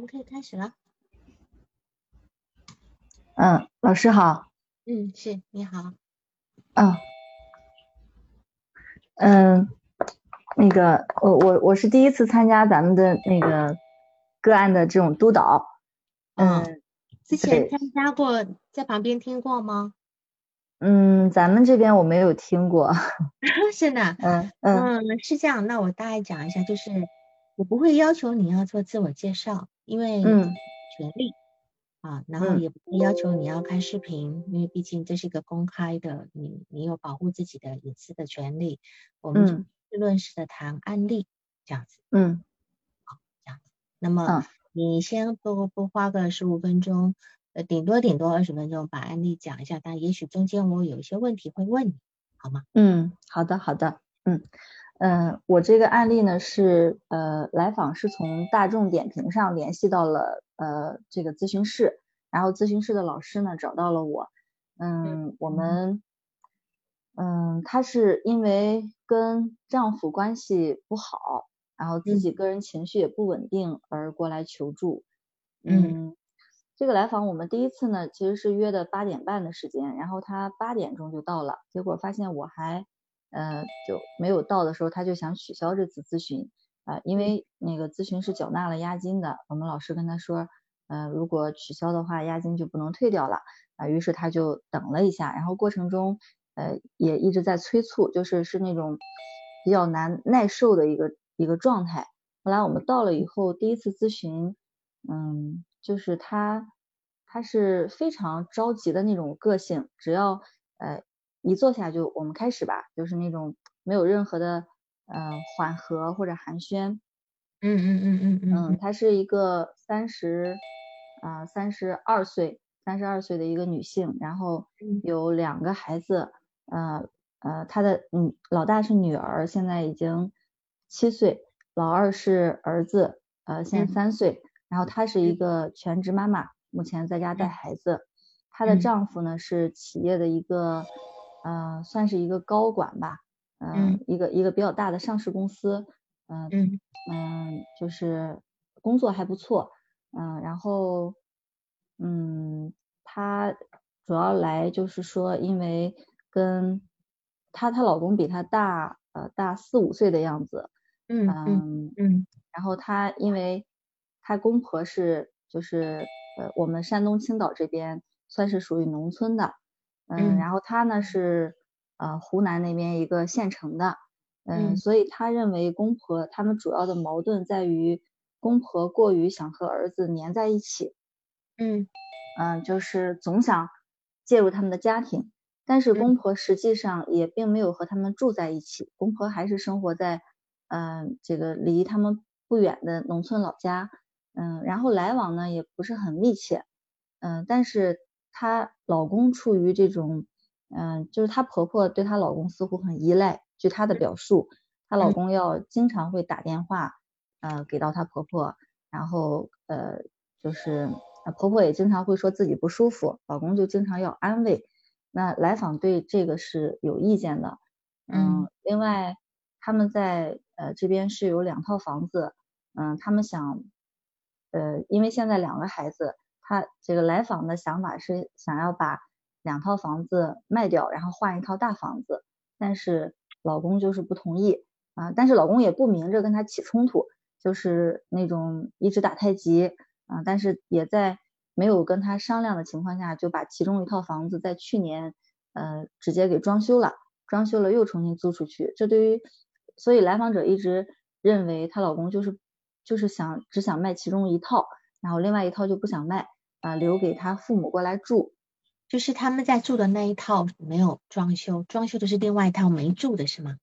们可以开始了。嗯，老师好。嗯，是，你好。嗯，嗯，那个，我我我是第一次参加咱们的那个个案的这种督导。嗯，之前参加过，在旁边听过吗？嗯，咱们这边我没有听过。是的。嗯嗯，是这样。那我大概讲一下，就是我不会要求你要做自我介绍，因为权利。啊，然后也不会要求你要开视频，因为毕竟这是一个公开的，你你有保护自己的隐私的权利。我们就事论事的谈案例，这样子。嗯，好，这样子。那么你先多多花个十五分钟，呃，顶多顶多二十分钟把案例讲一下，但也许中间我有一些问题会问你，好吗？嗯，好的，好的。嗯嗯，我这个案例呢是呃来访是从大众点评上联系到了。呃，这个咨询室，然后咨询室的老师呢找到了我，嗯，我们，嗯，她是因为跟丈夫关系不好，然后自己个人情绪也不稳定而过来求助，嗯，这个来访我们第一次呢其实是约的八点半的时间，然后她八点钟就到了，结果发现我还，呃，就没有到的时候，他就想取消这次咨询。啊，因为那个咨询是缴纳了押金的，我们老师跟他说，呃，如果取消的话，押金就不能退掉了啊。于是他就等了一下，然后过程中，呃，也一直在催促，就是是那种比较难耐受的一个一个状态。后来我们到了以后，第一次咨询，嗯，就是他他是非常着急的那种个性，只要呃一坐下就我们开始吧，就是那种没有任何的。嗯，缓和或者寒暄，嗯嗯嗯嗯嗯，嗯，她是一个三十啊三十二岁三十二岁的一个女性，然后有两个孩子，呃呃，她的嗯老大是女儿，现在已经七岁，老二是儿子，呃现在三岁，然后她是一个全职妈妈，目前在家带孩子，她的丈夫呢是企业的一个呃算是一个高管吧。嗯，一个一个比较大的上市公司，嗯嗯，就是工作还不错，嗯，然后嗯，她主要来就是说，因为跟她她老公比她大呃大四五岁的样子，嗯嗯嗯，然后她因为她公婆是就是呃我们山东青岛这边算是属于农村的，嗯，然后她呢是。呃，湖南那边一个县城的，嗯，所以他认为公婆他们主要的矛盾在于公婆过于想和儿子粘在一起，嗯。嗯，就是总想介入他们的家庭，但是公婆实际上也并没有和他们住在一起，公婆还是生活在嗯这个离他们不远的农村老家，嗯，然后来往呢也不是很密切，嗯，但是她老公处于这种。嗯，就是她婆婆对她老公似乎很依赖。据她的表述，她老公要经常会打电话，呃，给到她婆婆，然后呃，就是婆婆也经常会说自己不舒服，老公就经常要安慰。那来访对这个是有意见的。嗯，另外他们在呃这边是有两套房子，嗯，他们想，呃，因为现在两个孩子，他这个来访的想法是想要把。两套房子卖掉，然后换一套大房子，但是老公就是不同意啊。但是老公也不明着跟他起冲突，就是那种一直打太极啊。但是也在没有跟他商量的情况下，就把其中一套房子在去年呃直接给装修了，装修了又重新租出去。这对于所以来访者一直认为她老公就是就是想只想卖其中一套，然后另外一套就不想卖啊，留给他父母过来住。就是他们在住的那一套没有装修，装修的是另外一套没住的是吗？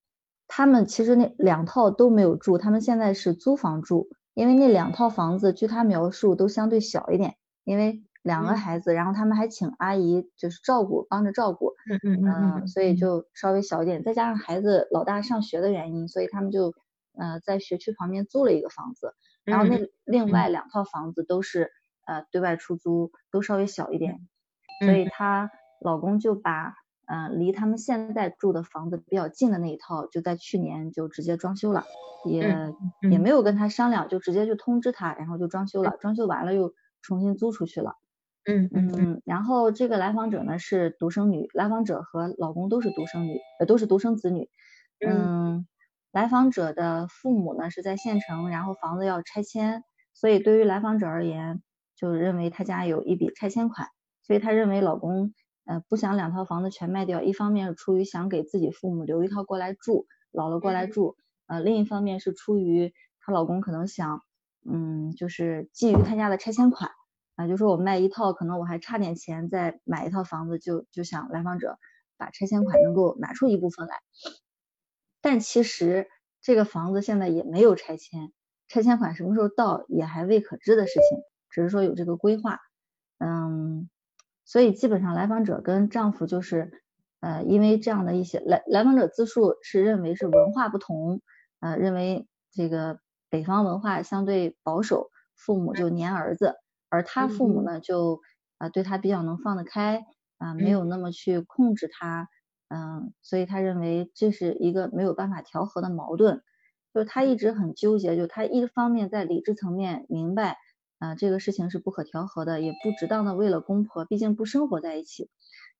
他们其实那两套都没有住，他们现在是租房住，因为那两套房子据他描述都相对小一点，因为两个孩子，然后他们还请阿姨就是照顾，帮着照顾，嗯嗯嗯，所以就稍微小一点，再加上孩子老大上学的原因，所以他们就呃在学区旁边租了一个房子，然后那另外两套房子都是呃对外出租，都稍微小一点，所以她老公就把。嗯，离他们现在住的房子比较近的那一套，就在去年就直接装修了，也也没有跟他商量，就直接就通知他，然后就装修了，装修完了又重新租出去了。嗯嗯嗯。然后这个来访者呢是独生女，来访者和老公都是独生女，呃都是独生子女。嗯。来访者的父母呢是在县城，然后房子要拆迁，所以对于来访者而言，就认为他家有一笔拆迁款，所以他认为老公。呃，不想两套房子全卖掉，一方面是出于想给自己父母留一套过来住，老了过来住，呃，另一方面是出于她老公可能想，嗯，就是觊觎他家的拆迁款，啊，就说我卖一套，可能我还差点钱再买一套房子，就就想来访者把拆迁款能够拿出一部分来，但其实这个房子现在也没有拆迁，拆迁款什么时候到也还未可知的事情，只是说有这个规划，嗯。所以基本上来访者跟丈夫就是，呃，因为这样的一些来来访者自述是认为是文化不同，呃，认为这个北方文化相对保守，父母就黏儿子，而他父母呢就啊对他比较能放得开，啊没有那么去控制他，嗯，所以他认为这是一个没有办法调和的矛盾，就是他一直很纠结，就他一方面在理智层面明白。啊，这个事情是不可调和的，也不值当的为了公婆，毕竟不生活在一起，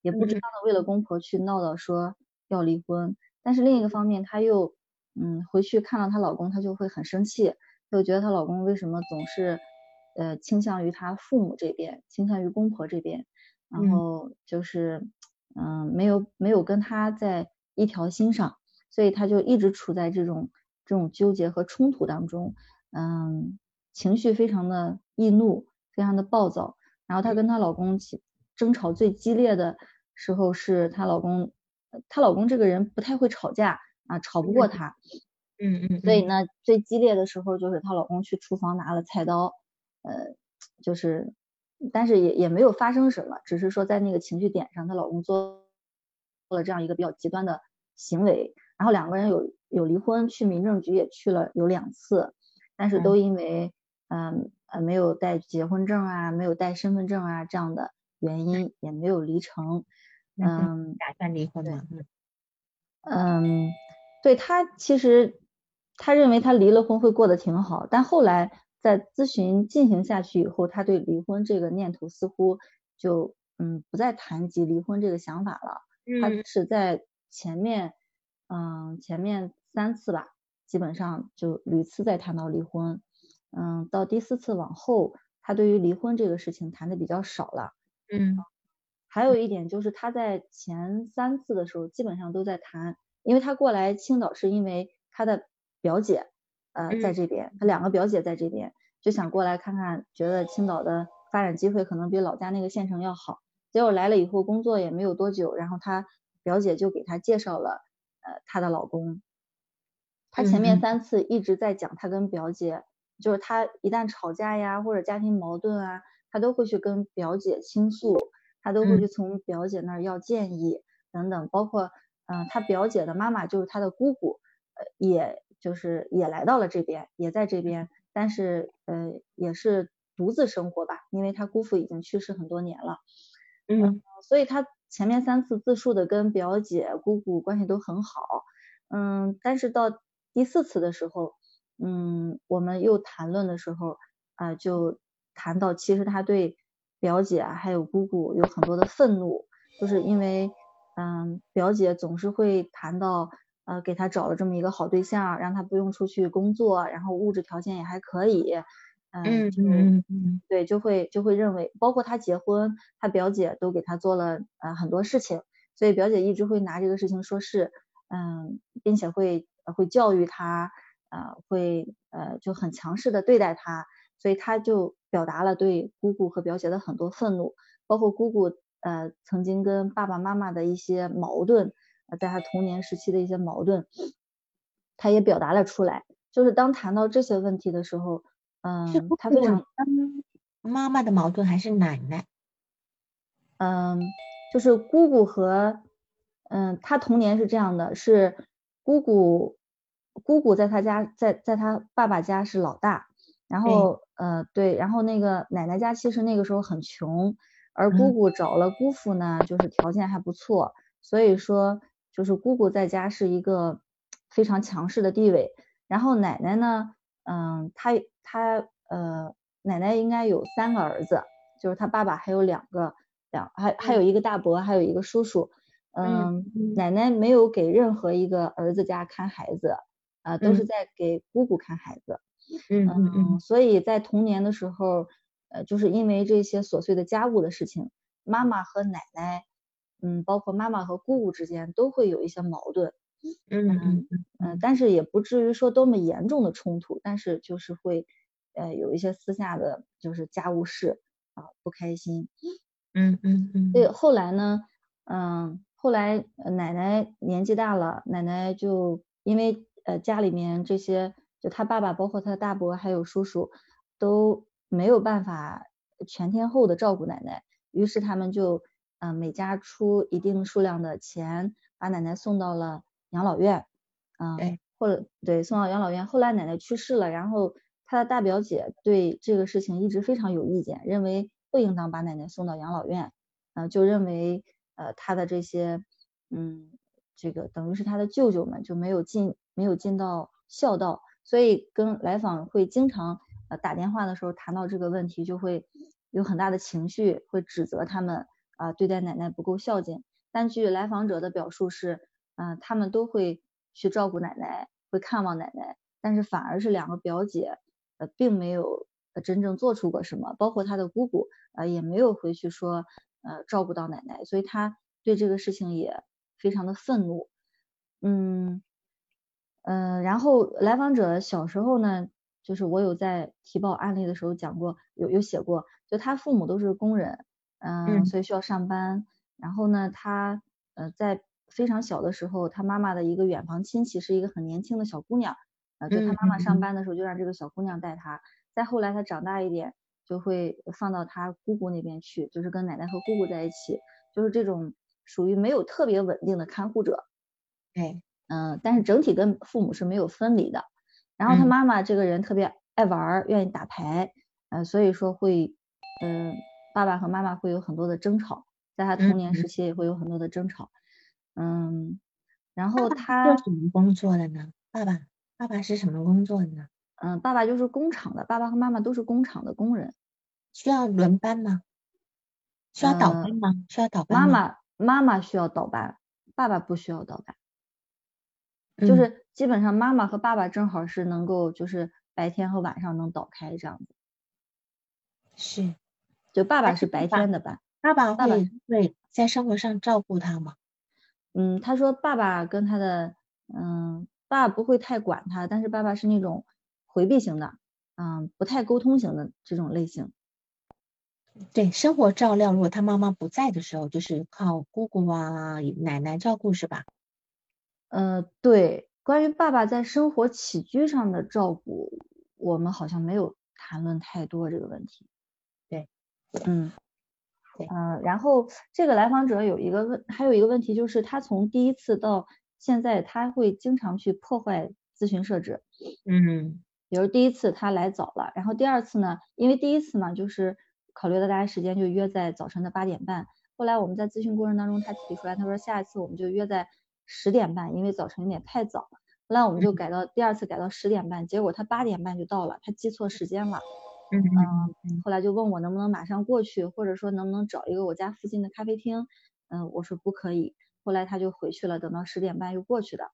也不值当的为了公婆去闹到说要离婚。但是另一个方面，她又嗯回去看到她老公，她就会很生气，就觉得她老公为什么总是呃倾向于她父母这边，倾向于公婆这边，然后就是嗯没有没有跟她在一条心上，所以她就一直处在这种这种纠结和冲突当中，嗯。情绪非常的易怒，非常的暴躁。然后她跟她老公起争吵最激烈的时候，是她老公，她老公这个人不太会吵架啊，吵不过她。嗯嗯。所以呢，最激烈的时候就是她老公去厨房拿了菜刀，呃，就是，但是也也没有发生什么，只是说在那个情绪点上，她老公做做了这样一个比较极端的行为。然后两个人有有离婚，去民政局也去了有两次，但是都因为。嗯呃，没有带结婚证啊，没有带身份证啊，这样的原因也没有离成。嗯，打算离婚吗？嗯，对他其实他认为他离了婚会过得挺好，但后来在咨询进行下去以后，他对离婚这个念头似乎就嗯不再谈及离婚这个想法了。他是在前面嗯前面三次吧，基本上就屡次在谈到离婚。嗯，到第四次往后，他对于离婚这个事情谈的比较少了。嗯，还有一点就是他在前三次的时候基本上都在谈，因为他过来青岛是因为他的表姐呃在这边，他两个表姐在这边，就想过来看看，觉得青岛的发展机会可能比老家那个县城要好。结果来了以后工作也没有多久，然后他表姐就给他介绍了呃她的老公。他前面三次一直在讲他跟表姐。就是他一旦吵架呀，或者家庭矛盾啊，他都会去跟表姐倾诉，他都会去从表姐那儿要建议等等，包括嗯，他表姐的妈妈就是他的姑姑，呃，也就是也来到了这边，也在这边，但是呃，也是独自生活吧，因为他姑父已经去世很多年了，嗯，所以他前面三次自述的跟表姐、姑姑关系都很好，嗯，但是到第四次的时候。嗯，我们又谈论的时候啊，就谈到其实他对表姐还有姑姑有很多的愤怒，就是因为嗯，表姐总是会谈到呃，给他找了这么一个好对象，让他不用出去工作，然后物质条件也还可以，嗯嗯嗯，对，就会就会认为，包括他结婚，他表姐都给他做了呃很多事情，所以表姐一直会拿这个事情说事，嗯，并且会会教育他。呃，会呃就很强势的对待他，所以他就表达了对姑姑和表姐的很多愤怒，包括姑姑呃曾经跟爸爸妈妈的一些矛盾，在他童年时期的一些矛盾，他也表达了出来。就是当谈到这些问题的时候，嗯，他非常妈妈的矛盾还是奶奶？嗯，就是姑姑和嗯，他童年是这样的，是姑姑姑姑在他家，在在他爸爸家是老大，然后呃对，然后那个奶奶家其实那个时候很穷，而姑姑找了姑父呢，就是条件还不错，所以说就是姑姑在家是一个非常强势的地位。然后奶奶呢，嗯，她她呃，奶奶应该有三个儿子，就是她爸爸还有两个两还还有一个大伯，还有一个叔叔，嗯，奶奶没有给任何一个儿子家看孩子，啊，都是在给姑姑看孩子，嗯嗯嗯，所以在童年的时候，呃，就是因为这些琐碎的家务的事情，妈妈和奶奶，嗯，包括妈妈和姑姑之间都会有一些矛盾。嗯嗯嗯但是也不至于说多么严重的冲突，但是就是会呃有一些私下的，就是家务事啊不开心。嗯嗯嗯。对，后来呢，嗯，后来奶奶年纪大了，奶奶就因为呃家里面这些，就他爸爸，包括他大伯还有叔叔都没有办法全天候的照顾奶奶，于是他们就嗯每家出一定数量的钱，把奶奶送到了。养老院，嗯，或者对送到养老院。后来奶奶去世了，然后他的大表姐对这个事情一直非常有意见，认为不应当把奶奶送到养老院，嗯，就认为呃他的这些嗯这个等于是他的舅舅们就没有尽没有尽到孝道，所以跟来访会经常呃打电话的时候谈到这个问题，就会有很大的情绪，会指责他们啊对待奶奶不够孝敬。但据来访者的表述是。嗯，他们都会去照顾奶奶，会看望奶奶，但是反而是两个表姐，呃，并没有真正做出过什么，包括他的姑姑，呃，也没有回去说，呃，照顾到奶奶，所以他对这个事情也非常的愤怒。嗯，嗯，然后来访者小时候呢，就是我有在提报案例的时候讲过，有有写过，就他父母都是工人，嗯，所以需要上班，然后呢，他呃在。非常小的时候，他妈妈的一个远房亲戚是一个很年轻的小姑娘，呃，就他妈妈上班的时候就让这个小姑娘带他。再后来他长大一点，就会放到他姑姑那边去，就是跟奶奶和姑姑在一起，就是这种属于没有特别稳定的看护者。哎，嗯，但是整体跟父母是没有分离的。然后他妈妈这个人特别爱玩，愿意打牌，呃，所以说会，嗯，爸爸和妈妈会有很多的争吵，在他童年时期也会有很多的争吵。嗯，然后他做什么工作的呢？爸爸，爸爸是什么工作的呢？嗯，爸爸就是工厂的，爸爸和妈妈都是工厂的工人。需要轮班吗？需要倒班吗？需要倒班妈妈妈妈需要倒班，爸爸不需要倒班。就是基本上妈妈和爸爸正好是能够，就是白天和晚上能倒开这样子。是，就爸爸是白天的班。爸爸会会在生活上照顾他吗？嗯，他说爸爸跟他的，嗯，爸爸不会太管他，但是爸爸是那种回避型的，嗯，不太沟通型的这种类型。对，生活照料，如果他妈妈不在的时候，就是靠姑姑啊、奶奶照顾，是吧？呃，对，关于爸爸在生活起居上的照顾，我们好像没有谈论太多这个问题。对，嗯。嗯，然后这个来访者有一个问，还有一个问题就是他从第一次到现在，他会经常去破坏咨询设置。嗯，比如第一次他来早了，然后第二次呢，因为第一次嘛，就是考虑到大家时间就约在早晨的八点半，后来我们在咨询过程当中，他提出来，他说下一次我们就约在十点半，因为早晨有点太早，后来我们就改到第二次改到十点半，结果他八点半就到了，他记错时间了。嗯嗯，后来就问我能不能马上过去，或者说能不能找一个我家附近的咖啡厅。嗯，我说不可以。后来他就回去了，等到十点半又过去的。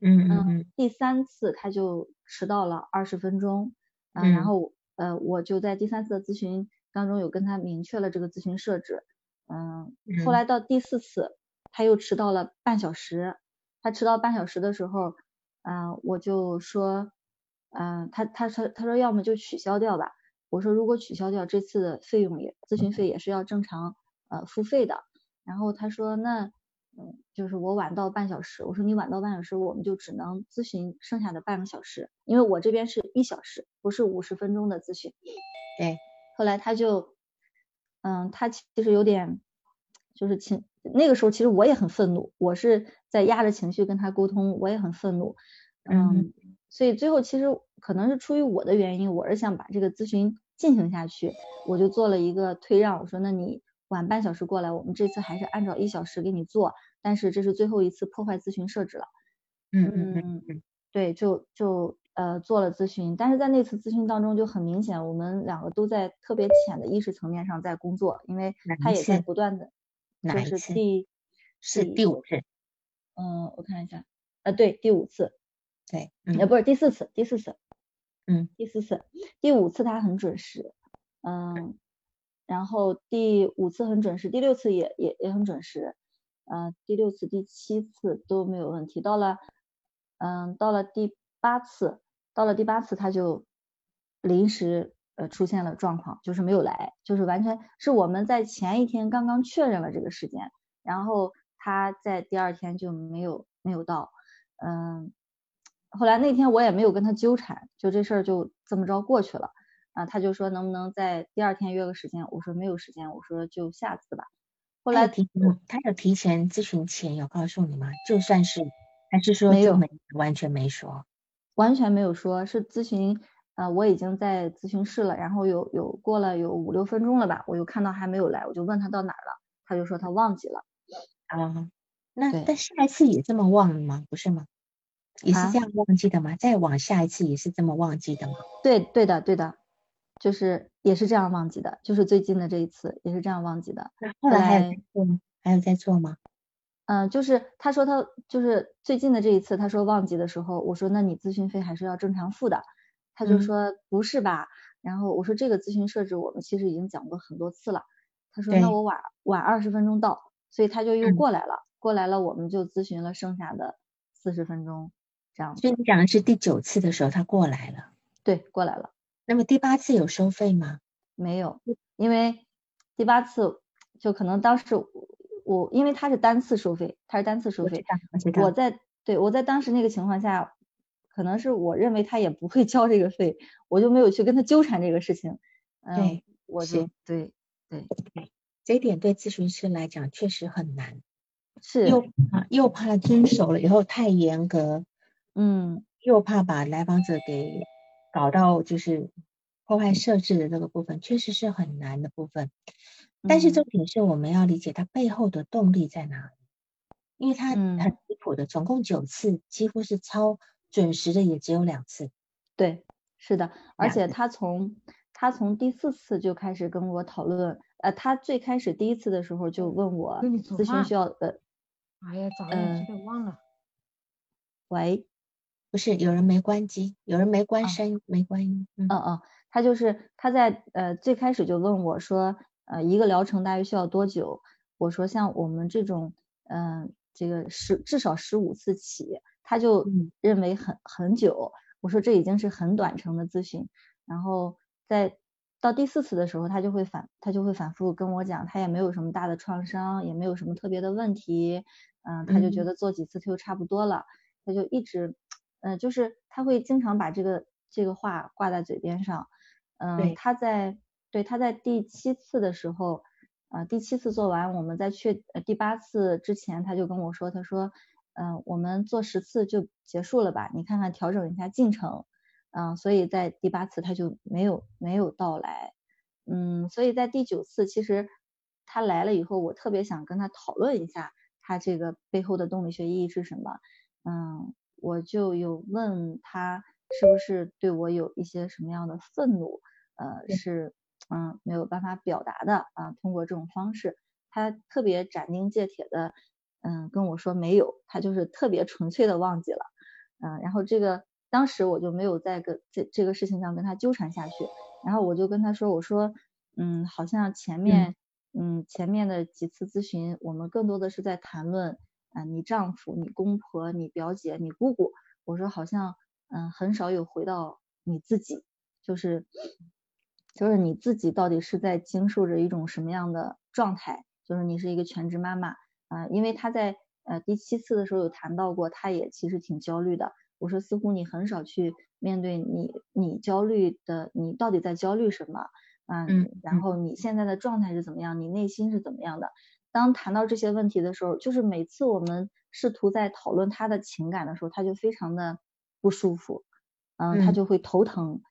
嗯嗯，第三次他就迟到了二十分钟。嗯，然后呃，我就在第三次的咨询当中有跟他明确了这个咨询设置。嗯，后来到第四次他又迟到了半小时。他迟到半小时的时候，嗯，我就说，嗯，他他说他说要么就取消掉吧。我说如果取消掉这次的费用也咨询费也是要正常呃付费的，然后他说那嗯就是我晚到半小时，我说你晚到半小时我们就只能咨询剩下的半个小时，因为我这边是一小时，不是五十分钟的咨询。对，后来他就嗯他其实有点就是情那个时候其实我也很愤怒，我是在压着情绪跟他沟通，我也很愤怒，嗯，所以最后其实可能是出于我的原因，我是想把这个咨询进行下去，我就做了一个退让，我说那你。晚半小时过来，我们这次还是按照一小时给你做，但是这是最后一次破坏咨询设置了。嗯嗯嗯嗯，对，就就呃做了咨询，但是在那次咨询当中就很明显，我们两个都在特别浅的意识层面上在工作，因为他也在不断的，就是第是第五次，嗯，我看一下，啊，对，第五次，对，啊，不是第四次，第四次，嗯，第四次，第五次他很准时，嗯。然后第五次很准时，第六次也也也很准时，呃，第六次、第七次都没有问题。到了，嗯，到了第八次，到了第八次他就临时呃出现了状况，就是没有来，就是完全是我们在前一天刚刚确认了这个时间，然后他在第二天就没有没有到，嗯，后来那天我也没有跟他纠缠，就这事儿就这么着过去了。啊，他就说能不能在第二天约个时间？我说没有时间，我说就下次吧。后来提他有提前咨询前有告诉你吗？就算是还是说没有，完全没说，完全没有说，是咨询啊，我已经在咨询室了，然后有有过了有五六分钟了吧，我又看到还没有来，我就问他到哪儿了，他就说他忘记了。啊，那但下一次也这么忘了吗？不是吗？也是这样忘记的吗？再往下一次也是这么忘记的吗？对，对的，对的。就是也是这样忘记的，就是最近的这一次也是这样忘记的。那后来还有做吗？还有在做吗？嗯，就是他说他就是最近的这一次，他说忘记的时候，我说那你咨询费还是要正常付的。他就说不是吧？然后我说这个咨询设置我们其实已经讲过很多次了。他说那我晚晚二十分钟到，所以他就又过来了，过来了我们就咨询了剩下的四十分钟这样。所以你讲的是第九次的时候他过来了？对，过来了。那么第八次有收费吗？没有，因为第八次就可能当时我因为他是单次收费，他是单次收费，我在对我在当时那个情况下，可能是我认为他也不会交这个费，我就没有去跟他纠缠这个事情。对，我就对对对，这一点对咨询师来讲确实很难，是又怕又怕遵守了以后太严格，嗯，又怕把来访者给。搞到就是破坏设置的这个部分，确实是很难的部分。但是重点是我们要理解它背后的动力在哪里，因为它很离谱的，总共九次，几乎是超准时的也只有两次。对，是的，而且他从他从第四次就开始跟我讨论，呃，他最开始第一次的时候就问我咨询需要呃，哎呀，早上记得忘了。喂。不是有人没关机，有人没关声，没关音。嗯嗯，他就是他在呃最开始就问我说，呃一个疗程大约需要多久？我说像我们这种，嗯这个十至少十五次起，他就认为很很久。我说这已经是很短程的咨询。然后在到第四次的时候，他就会反他就会反复跟我讲，他也没有什么大的创伤，也没有什么特别的问题。嗯，他就觉得做几次他就差不多了，他就一直。嗯，就是他会经常把这个这个话挂在嘴边上，嗯，他在对他在第七次的时候，呃，第七次做完，我们在去第八次之前，他就跟我说，他说，嗯，我们做十次就结束了吧，你看看调整一下进程，嗯，所以在第八次他就没有没有到来，嗯，所以在第九次其实他来了以后，我特别想跟他讨论一下他这个背后的动力学意义是什么，嗯。我就有问他是不是对我有一些什么样的愤怒，呃，是嗯没有办法表达的啊，通过这种方式，他特别斩钉截铁的嗯跟我说没有，他就是特别纯粹的忘记了，嗯，然后这个当时我就没有在跟这这个事情上跟他纠缠下去，然后我就跟他说，我说嗯好像前面嗯前面的几次咨询，我们更多的是在谈论。啊，你丈夫、你公婆、你表姐、你姑姑，我说好像嗯很少有回到你自己，就是就是你自己到底是在经受着一种什么样的状态？就是你是一个全职妈妈啊，因为他在呃第七次的时候有谈到过，他也其实挺焦虑的。我说似乎你很少去面对你你焦虑的，你到底在焦虑什么？嗯，然后你现在的状态是怎么样？你内心是怎么样的？当谈到这些问题的时候，就是每次我们试图在讨论他的情感的时候，他就非常的不舒服，嗯，他就会头疼，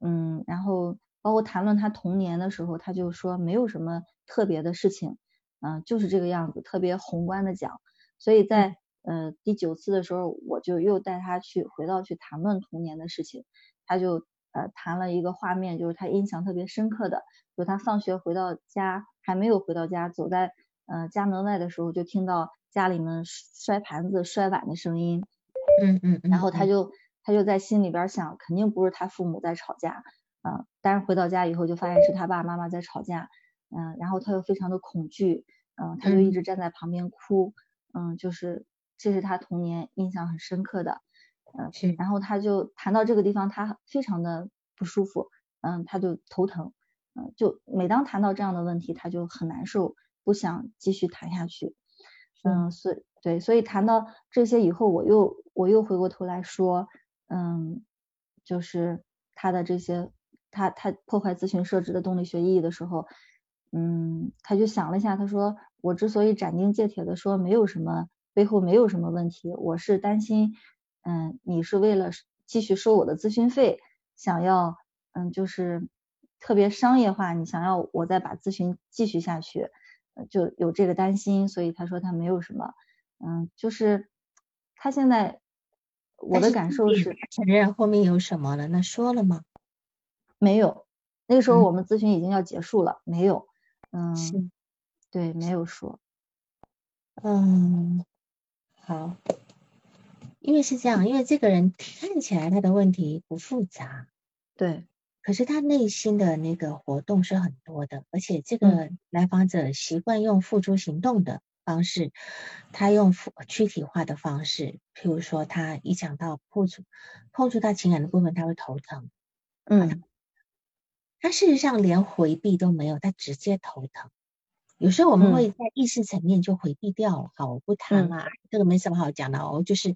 嗯，然后包括谈论他童年的时候，他就说没有什么特别的事情，嗯，就是这个样子，特别宏观的讲。所以在呃第九次的时候，我就又带他去回到去谈论童年的事情，他就。呃，谈了一个画面，就是他印象特别深刻的，就他放学回到家，还没有回到家，走在呃家门外的时候，就听到家里面摔盘子、摔碗的声音。嗯嗯。然后他就他就在心里边想，肯定不是他父母在吵架，呃，但是回到家以后就发现是他爸爸妈妈在吵架，嗯，然后他又非常的恐惧，嗯，他就一直站在旁边哭，嗯，就是这是他童年印象很深刻的。嗯，是，然后他就谈到这个地方，他非常的不舒服，嗯，他就头疼，嗯，就每当谈到这样的问题，他就很难受，不想继续谈下去，嗯，所以对，所以谈到这些以后，我又我又回过头来说，嗯，就是他的这些，他他破坏咨询设置的动力学意义的时候，嗯，他就想了一下，他说，我之所以斩钉截铁的说没有什么背后没有什么问题，我是担心。嗯，你是为了继续收我的咨询费，想要嗯，就是特别商业化，你想要我再把咨询继续下去，就有这个担心，所以他说他没有什么，嗯，就是他现在我的感受是承认后面有什么了，那说了吗？没有，那个时候我们咨询已经要结束了，没有，嗯，对，没有说，嗯，好。因为是这样，因为这个人看起来他的问题不复杂，对，可是他内心的那个活动是很多的，而且这个。来访者习惯用付诸行动的方式，他用躯体化的方式，譬如说他一讲到碰触碰触到情感的部分，他会头疼，嗯，他事实上连回避都没有，他直接头疼。有时候我们会在意识层面就回避掉了，好，我不谈了，这个没什么好讲的，我就是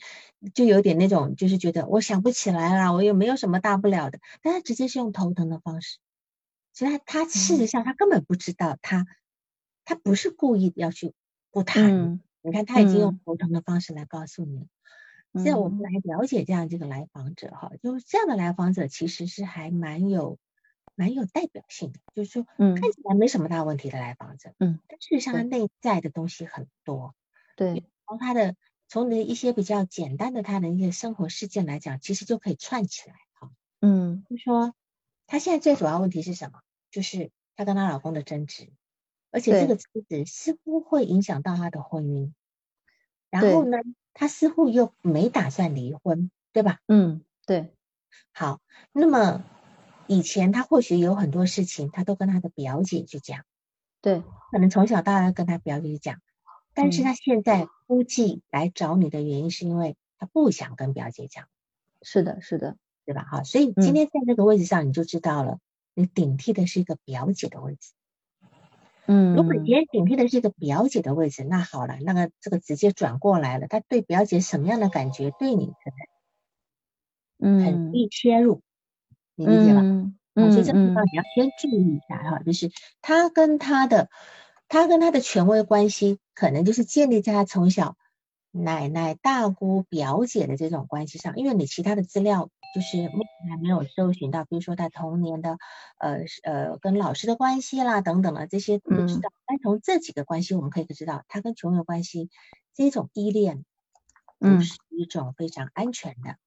就有点那种，就是觉得我想不起来了，我也没有什么大不了的，但他直接是用头疼的方式，其实他他事实上他根本不知道，他他不是故意要去不谈，你看他已经用头疼的方式来告诉你了，现在我们来了解这样这个来访者哈，就是这样的来访者其实是还蛮有。蛮有代表性的，就是说，嗯，看起来没什么大问题的来访者，嗯，但事实上他内在的东西很多，对，从他的从你的一些比较简单的他的一些生活事件来讲，其实就可以串起来，哈，嗯，就说他现在最主要问题是什么？就是他跟他老公的争执，而且这个争执似乎会影响到他的婚姻，然后呢，他似乎又没打算离婚，对吧？嗯，对，好，那么。以前他或许有很多事情，他都跟他的表姐去讲，对，可能从小到大跟他表姐讲，但是他现在估计来找你的原因是因为他不想跟表姐讲，是的，是的，对吧？哈，所以今天在这个位置上你就知道了，你顶替的是一个表姐的位置，嗯，如果别人顶替的是一个表姐的位置，那好了，那个这个直接转过来了，他对表姐什么样的感觉，对你可能，嗯，很易切入。你理解吧？嗯，所以这个地方你要先注意一下哈，就是他跟他的，他跟他的权威关系，可能就是建立在他从小奶奶、大姑、表姐的这种关系上，因为你其他的资料就是目前还没有搜寻到，比如说他童年的呃呃跟老师的关系啦等等的这些不知道，但从这几个关系我们可以知道，他跟权威关系这种依恋，不是一种非常安全的，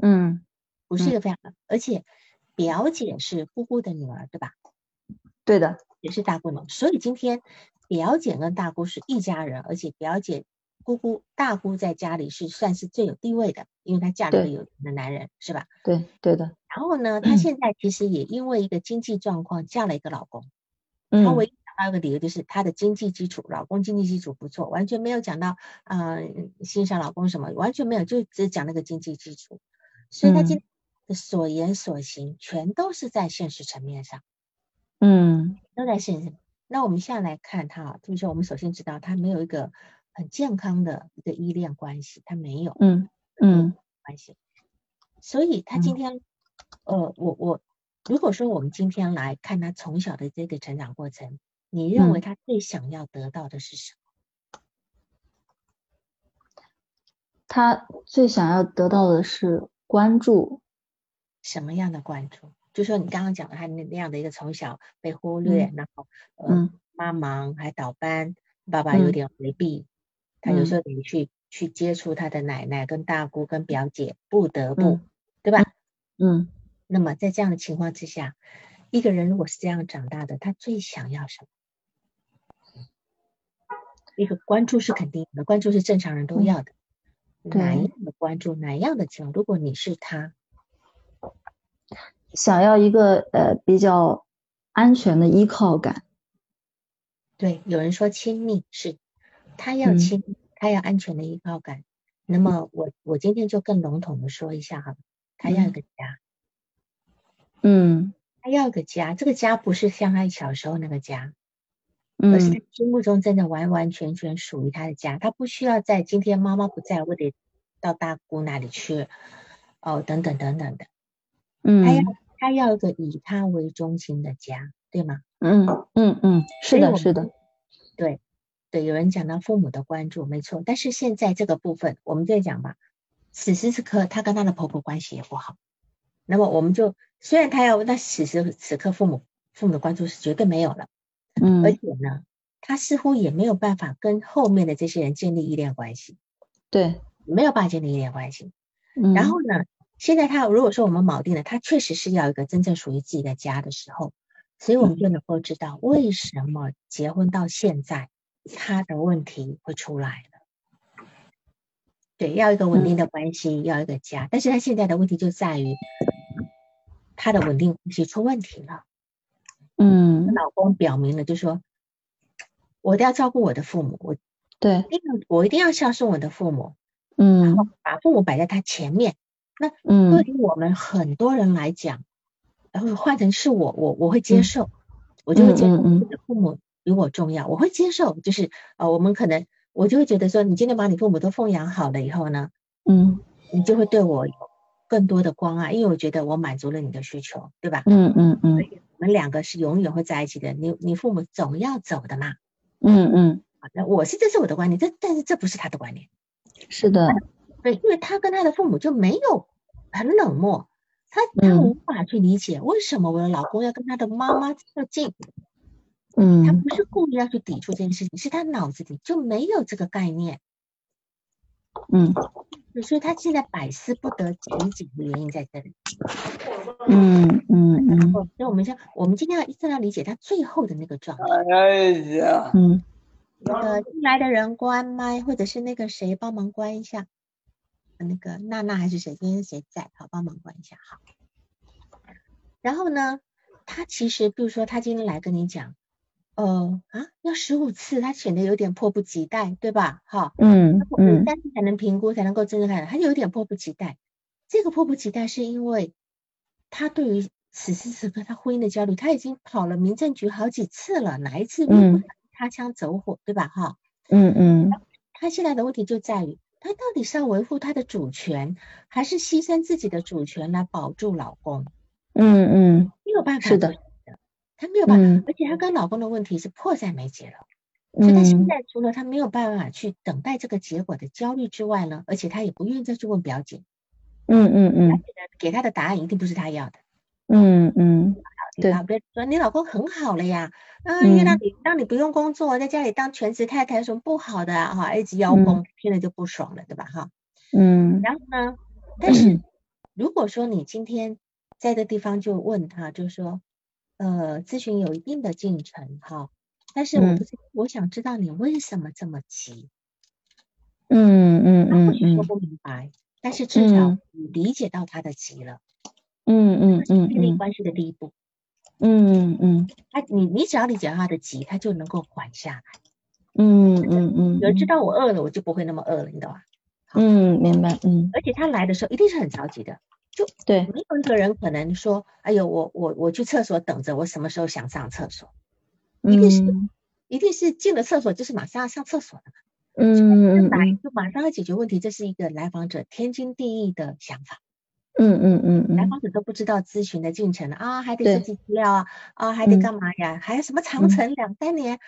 嗯，不是一个非常，而且。表姐是姑姑的女儿，对吧？对的，也是大姑女。所以今天表姐跟大姑是一家人，而且表姐、姑姑、大姑在家里是算是最有地位的，因为她嫁了个有钱的男人，是吧？对，对的。然后呢，她 现在其实也因为一个经济状况嫁了一个老公。嗯。她唯一讲到一个理由就是她的经济基础，老公经济基础不错，完全没有讲到嗯欣赏老公什么，完全没有，就只讲那个经济基础。所以她今。所言所行全都是在现实层面上，嗯，都在现实。那我们现在来看他，就是说我们首先知道他没有一个很健康的一个依恋关系，他没有，嗯嗯，关系。所以他今天，呃，我我如果说我们今天来看他从小的这个成长过程，你认为他最想要得到的是什么？他最想要得到的是关注，什么样的关注？就说你刚刚讲的他那那样的一个从小被忽略，然后呃妈忙还倒班，爸爸有点回避，他有时候得去去接触他的奶奶跟大姑跟表姐，不得不。对吧？嗯，那么在这样的情况之下，一个人如果是这样长大的，他最想要什么？一个关注是肯定的，关注是正常人都要的。哪样的关注？哪样的情况？如果你是他，想要一个呃比较安全的依靠感。对，有人说亲密是，他要亲，他要安全的依靠感。那么我我今天就更笼统的说一下哈。他要一个家，嗯，他要一个家。这个家不是像他小时候那个家，而是他心目中真的完完全全属于他的家。他不需要在今天妈妈不在，我得到大姑那里去，哦，等等等等的。嗯，他要他要一个以他为中心的家，对吗？嗯嗯嗯，是的，是的，对对。有人讲到父母的关注，没错。但是现在这个部分，我们再讲吧。此时此刻，她跟她的婆婆关系也不好。那么，我们就虽然她要，但此时此刻父母父母的关注是绝对没有了。嗯，而且呢，她似乎也没有办法跟后面的这些人建立依恋关系。对，没有办法建立依恋关系。嗯，然后呢，现在他如果说我们锚定了，他确实是要一个真正属于自己的家的时候，所以我们就能够知道为什么结婚到现在，他的问题会出来。对，要一个稳定的关系，要一个家。但是他现在的问题就在于，他的稳定关系出问题了。嗯，老公表明了，就说，我都要照顾我的父母，我对，我一定要孝顺我的父母。嗯，然后把父母摆在他前面。那嗯，对于我们很多人来讲，然后换成是我，我我会接受，我就会接受我的父母比我重要，我会接受，就是呃，我们可能。我就会觉得说，你今天把你父母都奉养好了以后呢，嗯，你就会对我有更多的关爱，因为我觉得我满足了你的需求，对吧？嗯嗯嗯。我们两个是永远会在一起的，你你父母总要走的嘛。嗯嗯。好的我是这是我的观点，这但是这不是他的观点。是的。对，因为他跟他的父母就没有很冷漠，他他无法去理解为什么我的老公要跟他的妈妈这么近。嗯，他不是故意要去抵触这件事情，是他脑子里就没有这个概念。嗯，所以他现在百思不得其解的原因在这里。嗯嗯嗯。所以我们先，我们今天要一定要理解他最后的那个状态。哎呀，嗯。那个进来的人关麦，或者是那个谁帮忙关一下。那个娜娜还是谁？今天谁在？好，帮忙关一下。好。然后呢，他其实，比如说，他今天来跟你讲。呃啊，要十五次，他显得有点迫不及待，对吧？哈，嗯嗯，但是才能评估，才能够真正看，他有点迫不及待。这个迫不及待是因为他对于此时此刻他婚姻的焦虑，他已经跑了民政局好几次了，哪一次都不擦枪走火，对吧？哈，嗯嗯，他现在的问题就在于，他到底是要维护她的主权，还是牺牲自己的主权来保住老公？嗯嗯，没有办法，是的。她没有办法，而且她跟老公的问题是迫在眉睫了，所以她现在除了她没有办法去等待这个结果的焦虑之外呢，而且她也不愿意再去问表姐，嗯嗯嗯，给她的答案一定不是她要的，嗯嗯，对，说你老公很好了呀，啊，因为让你让你不用工作，在家里当全职太太有什么不好的啊？哈，一直邀功，听了就不爽了，对吧？哈，嗯，然后呢，但是 如果说你今天在这地方就问他，就说。呃，咨询有一定的进程哈，但是我不是，我想知道你为什么这么急。嗯嗯嗯，或许说不明白，但是至少你理解到他的急了。嗯嗯嗯，建立关系的第一步。嗯嗯，他你你只要理解他的急，他就能够缓下来。嗯嗯嗯，有人知道我饿了，我就不会那么饿了，你懂吗？嗯，明白。嗯，而且他来的时候一定是很着急的。就对，没有一个人可能说，哎呦，我我我去厕所等着，我什么时候想上厕所？一定是一定是进了厕所就是马上要上厕所的嘛。嗯来就马上要解决问题，这是一个来访者天经地义的想法。嗯嗯嗯来访者都不知道咨询的进程了啊，还得收集资料啊，啊还得干嘛呀？还有什么长城两三年？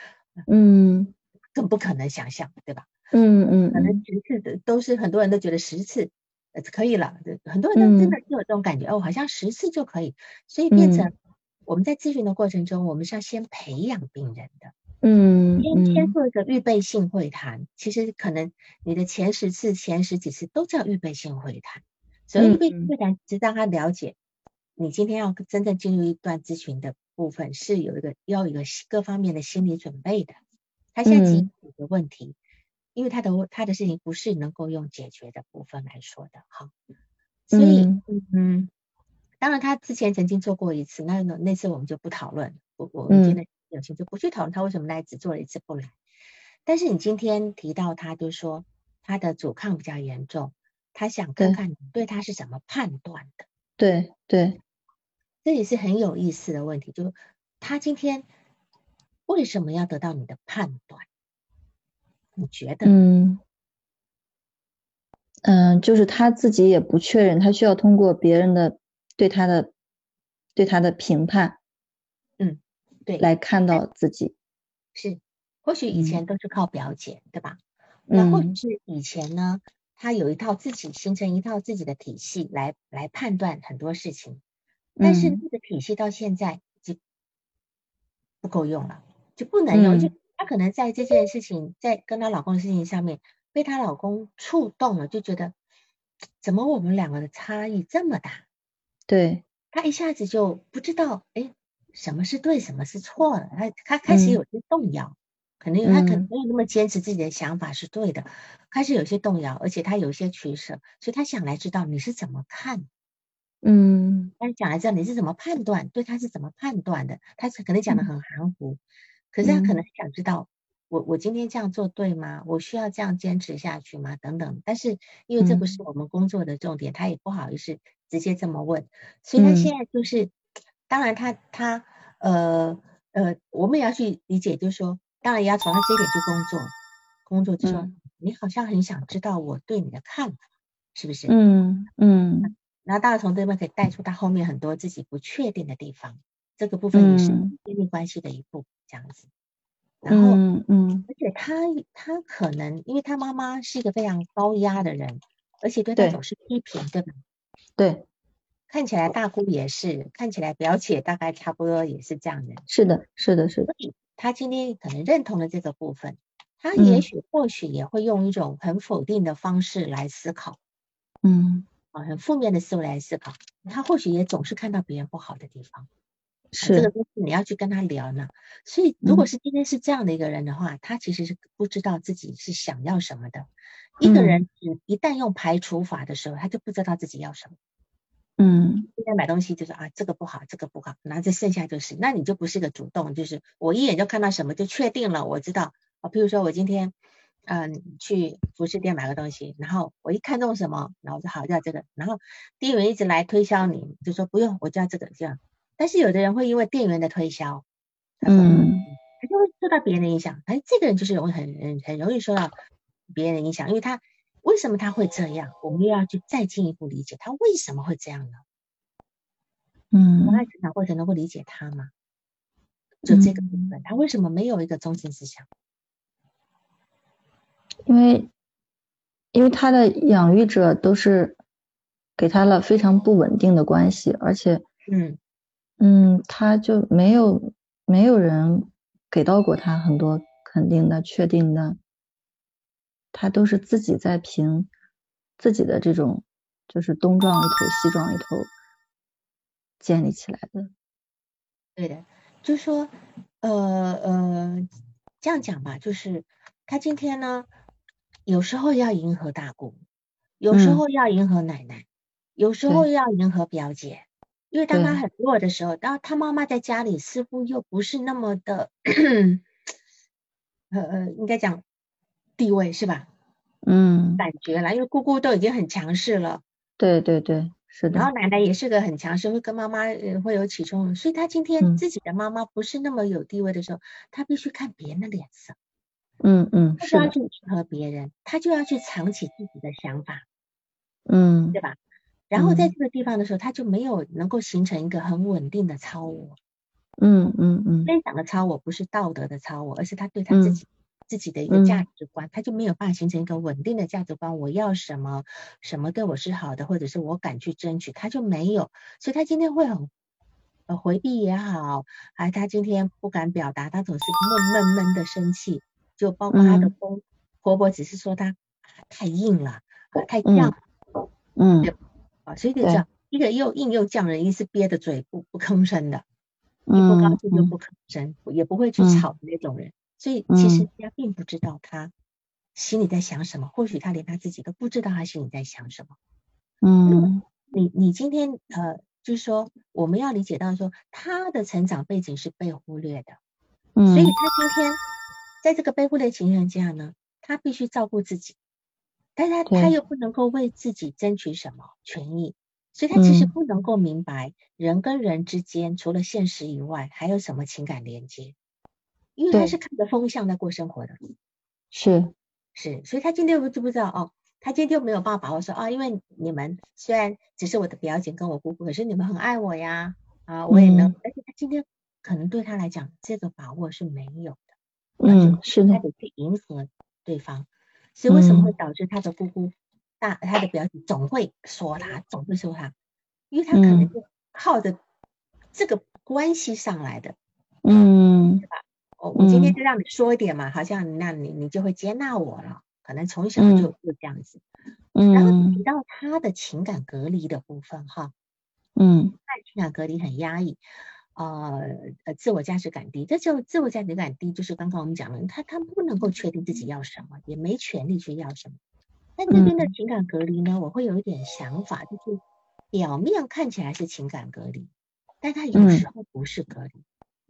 嗯，更不可能想象，对吧？嗯嗯，可能十次的都是很多人都觉得十次呃可以了，很多人都真的就有这种感觉哦，好像十次就可以，所以变成我们在咨询的过程中，我们是要先培养病人的。嗯，先先做一个预备性会谈，其实可能你的前十次、前十几次都叫预备性会谈。所以预备性会谈是让他了解，你今天要真正进入一段咨询的部分，是有一个要有一个各方面的心理准备的。他现在解决问题，因为他的他的事情不是能够用解决的部分来说的，哈。所以，嗯，当然他之前曾经做过一次，那那次我们就不讨论，我我们今天。有情就不去讨论他为什么来，只做了一次不来。但是你今天提到他，就说他的阻抗比较严重，他想看看你对他是怎么判断的。对对，这也是很有意思的问题，就他今天为什么要得到你的判断？你觉得？嗯嗯，就是他自己也不确认，他需要通过别人的对他的对他的评判。嗯对，来看到自己是，或许以前都是靠表姐，对吧？那或许是以前呢，他有一套自己形成一套自己的体系来来判断很多事情，但是那个体系到现在就不够用了，就不能用。就她可能在这件事情，在跟她老公的事情上面被她老公触动了，就觉得怎么我们两个的差异这么大？对，她一下子就不知道，哎。什么是对，什么是错的？她她开始有些动摇，可能他可能没有那么坚持自己的想法是对的，开始有些动摇，而且他有些取舍，所以他想来知道你是怎么看，嗯，他想来知道你是怎么判断，对他是怎么判断的，他是可能讲的很含糊，可是他可能想知道，我我今天这样做对吗？我需要这样坚持下去吗？等等，但是因为这不是我们工作的重点，他也不好意思直接这么问，所以他现在就是。当然，他他呃呃，我们也要去理解，就是说，当然也要从他这一点去工作，工作就说，你好像很想知道我对你的看法，是不是？嗯嗯。然后当然从这边可以带出他后面很多自己不确定的地方，这个部分也是亲密关系的一步，这样子。然后嗯嗯，而且他他可能因为他妈妈是一个非常高压的人，而且对他总是批评，对吧？对。看起来大姑也是，看起来表姐大概差不多也是这样的。是的，是的，是的。他今天可能认同了这个部分，他也许或许也会用一种很否定的方式来思考，嗯，啊，很负面的思维来思考。他或许也总是看到别人不好的地方，是这个东西你要去跟他聊呢。所以如果是今天是这样的一个人的话，他其实是不知道自己是想要什么的。一个人一旦用排除法的时候，他就不知道自己要什么。嗯，今天买东西就是啊，这个不好，这个不好，然后这剩下就是，那你就不是个主动，就是我一眼就看到什么就确定了，我知道啊。譬如说我今天嗯去服饰店买个东西，然后我一看中什么，然后我说好要这个，然后店员一直来推销你，就说不用，我就要这个这样。但是有的人会因为店员的推销，嗯，他就会受到别人的影响，哎，这个人就是容易很很很容易受到别人的影响，因为他。为什么他会这样？我们又要去再进一步理解他为什么会这样呢？嗯，我在成长过程能够理解他吗？就这个部分，他为什么没有一个中心思想？因为，因为他的养育者都是给他了非常不稳定的关系，而且，嗯嗯，他就没有没有人给到过他很多肯定的、确定的。他都是自己在凭自己的这种，就是东撞一头西撞一头建立起来的。对的，就说，呃呃，这样讲吧，就是他今天呢，有时候要迎合大姑，有时候要迎合奶奶，有时候要迎合表姐，因为当他很弱的时候，当他妈妈在家里似乎又不是那么的，呃呃，应该讲。地位是吧？嗯，感觉啦，因为姑姑都已经很强势了。对对对，是的。然后奶奶也是个很强势，会跟妈妈会有起冲突，所以她今天自己的妈妈不是那么有地位的时候，她必须看别人的脸色。嗯嗯，她就要去迎合别人，她就要去藏起自己的想法。嗯，对吧？然后在这个地方的时候，他就没有能够形成一个很稳定的超我。嗯嗯嗯，分享的超我不是道德的超我，而是他对他自己自己的一个价值观，他就没有办法形成一个稳定的价值观。我要什么，什么对我是好的，或者是我敢去争取，他就没有。所以他今天会很呃回避也好，啊，他今天不敢表达，他总是闷闷闷的生气。就包括他的公婆婆，只是说他太硬了，太犟，嗯，对啊，所以就这样，一个又硬又犟人，一是憋着嘴不不吭声的。你不高兴就不吭声，也不会去吵的那种人，所以其实人家并不知道他心里在想什么，或许他连他自己都不知道他心里在想什么。嗯，你你今天呃，就是说我们要理解到说他的成长背景是被忽略的，嗯，所以他今天在这个被忽略情况下呢，他必须照顾自己，但他他又不能够为自己争取什么权益。所以他其实不能够明白人跟人之间除了现实以外还有什么情感连接，因为他是看着风向在过生活的，是。是，所以他今天不知不知道哦，他今天就没有办法把握说啊，因为你们虽然只是我的表姐跟我姑姑，可是你们很爱我呀，啊，我也能，而且他今天可能对他来讲这个把握是没有的，嗯，是的，他得去迎合对方，所以为什么会导致他的姑姑？大他的表姐总会说他，总会说他，因为他可能就靠着这个关系上来的，嗯，对吧？我我今天就让你说一点嘛，好像那你你就会接纳我了，可能从小就就这样子。嗯，然后提到他的情感隔离的部分哈，嗯，他情感隔离很压抑，呃呃，自我价值感低，这就自我价值感低，就是刚刚我们讲的，他他不能够确定自己要什么，也没权利去要什么。那这边的情感隔离呢，我会有一点想法，就是表面看起来是情感隔离，但他有时候不是隔离，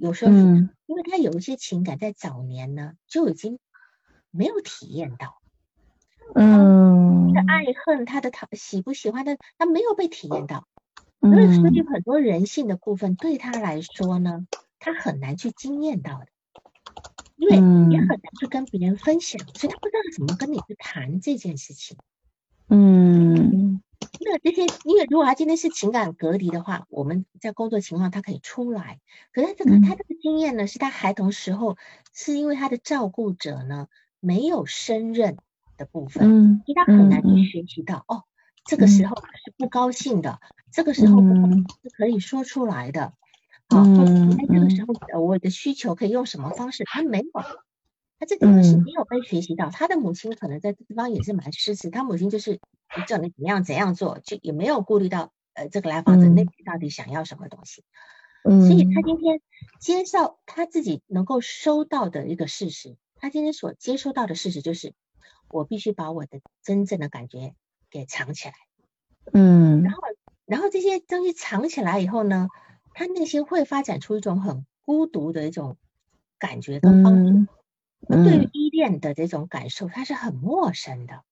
有时候是因为他有一些情感在早年呢就已经没有体验到，嗯，他的爱恨，他的讨喜不喜欢的，他没有被体验到，所以所以很多人性的部分对他来说呢，他很难去经验到的。因为也很难去跟别人分享，所以他不知道怎么跟你去谈这件事情。嗯，那这些，因为如果他今天是情感隔离的话，我们在工作情况他可以出来。可是这个他这个经验呢，是他孩童时候是因为他的照顾者呢没有胜任的部分，嗯，所以他很难去学习到哦，这个时候是不高兴的，这个时候是可以说出来的。好，在这个时候，我的需求可以用什么方式？他没有，他这个是没有被学习到。他的母亲可能在这地方也是蛮失职，他母亲就是叫你怎么样怎样做，就也没有顾虑到呃这个来访者内心到底想要什么东西。嗯，所以他今天接受他自己能够收到的一个事实，他今天所接收到的事实就是，我必须把我的真正的感觉给藏起来。嗯，然后然后这些东西藏起来以后呢？他内心会发展出一种很孤独的一种感觉跟方式，对于依恋的这种感受，他是很陌生的，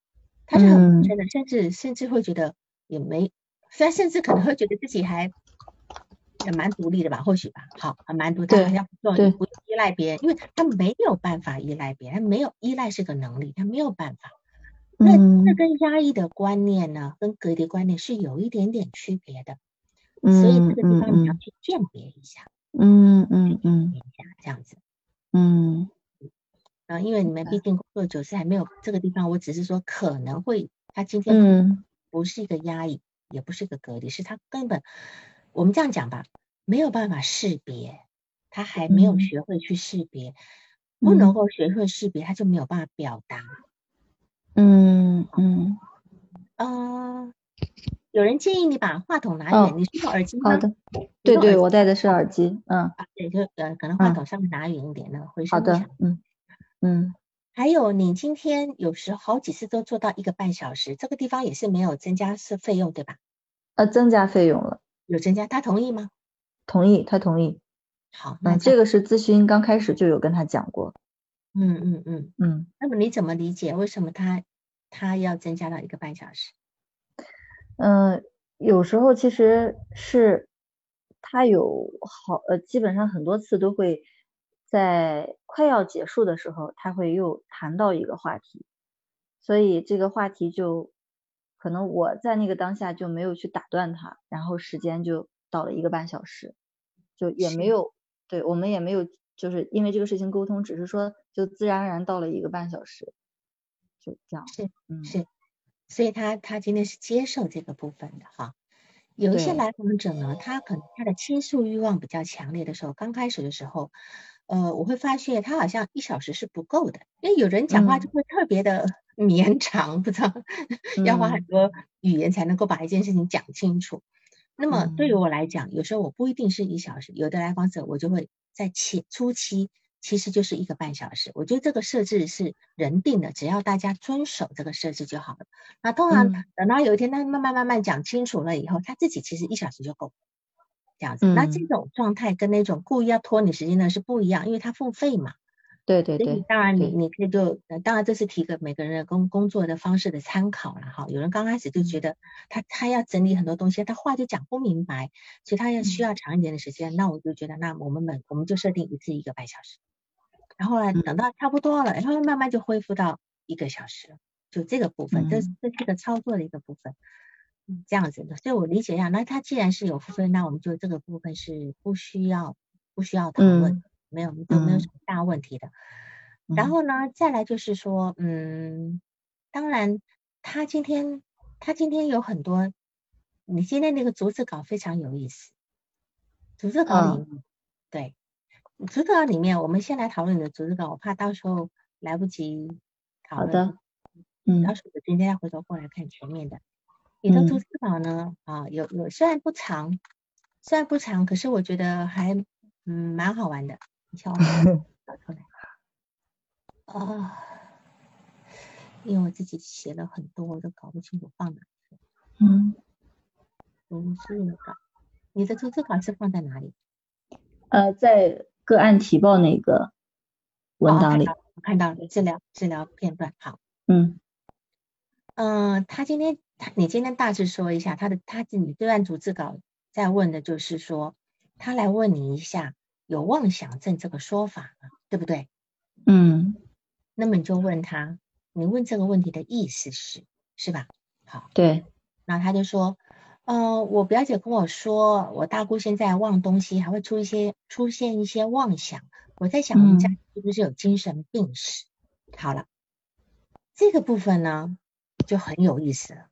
他是很陌生的，甚至甚至会觉得也没，虽然甚至可能会觉得自己还也蛮独立的吧，或许吧，好，还蛮独立，好像不不依赖别人，因为他没有办法依赖别人，没有依赖是个能力，他没有办法。那这跟压抑的观念呢，跟隔离观念是有一点点区别的。所以这个地方你要去鉴别一下，嗯嗯嗯，这样子，嗯，啊，因为你们毕竟工作久，是还没有这个地方，我只是说可能会，他今天不是一个压抑，也不是一个隔离，是他根本，我们这样讲吧，没有办法识别，他还没有学会去识别，不能够学会识别，他就没有办法表达，嗯嗯，啊。有人建议你把话筒拿远，你是用耳机吗？好的，对对，我戴的是耳机，嗯，对，就呃，可能话筒上面拿远一点呢，回声一嗯嗯。还有，你今天有时好几次都做到一个半小时，这个地方也是没有增加是费用对吧？呃，增加费用了，有增加，他同意吗？同意，他同意。好，那这个是咨询刚开始就有跟他讲过。嗯嗯嗯嗯。那么你怎么理解为什么他他要增加到一个半小时？嗯，有时候其实是他有好呃，基本上很多次都会在快要结束的时候，他会又谈到一个话题，所以这个话题就可能我在那个当下就没有去打断他，然后时间就到了一个半小时，就也没有对我们也没有就是因为这个事情沟通，只是说就自然而然到了一个半小时，就这样是嗯是。所以他他今天是接受这个部分的哈，有一些来访者呢，他可能他的倾诉欲望比较强烈的时候，刚开始的时候，呃，我会发现他好像一小时是不够的，因为有人讲话就会特别的绵长，不知道要花很多语言才能够把一件事情讲清楚。那么对于我来讲，有时候我不一定是一小时，有的来访者我就会在前初期。其实就是一个半小时，我觉得这个设置是人定的，只要大家遵守这个设置就好了。那通常等到有一天他慢慢慢慢讲清楚了以后，他自己其实一小时就够，这样子。那这种状态跟那种故意要拖你时间呢是不一样，因为他付费嘛。对对对。当然你你可以就，当然这是提个每个人的工工作的方式的参考了哈。有人刚开始就觉得他他要整理很多东西，他话就讲不明白，所以他要需要长一点的时间。那我就觉得，那我们每我们就设定一次一个半小时。然后呢等到差不多了，然后慢慢就恢复到一个小时，就这个部分，这这是个操作的一个部分，嗯，这样子的。所以我理解一下，那他既然是有付费，那我们就这个部分是不需要不需要讨论，没有都没有什么大问题的。然后呢，再来就是说，嗯，当然他今天他今天有很多，你今天那个逐字稿非常有意思，逐字稿里面，对。逐字稿里面，我们先来讨论你的逐字稿，我怕到时候来不及讨论。好的，嗯，到时候我今天要回头过来看前面的。你的逐字稿呢？啊，有有，虽然不长，虽然不长，可是我觉得还嗯蛮好玩的。你瞧，找出来。啊，因为我自己写了很多，我都搞不清楚放哪去。嗯，逐字稿，你的逐字稿是放在哪里？呃，在。个案提报那个文档里，我看到了治疗治疗片段。好，嗯嗯，他今天他你今天大致说一下他的他你这段逐字稿在问的就是说，他来问你一下有妄想症这个说法对不对？嗯，那么你就问他，你问这个问题的意思是是吧？好，对，然后他就说。嗯，我表姐跟我说，我大姑现在忘东西，还会出一些出现一些妄想。我在想，我们家是不是有精神病史？好了，这个部分呢就很有意思了。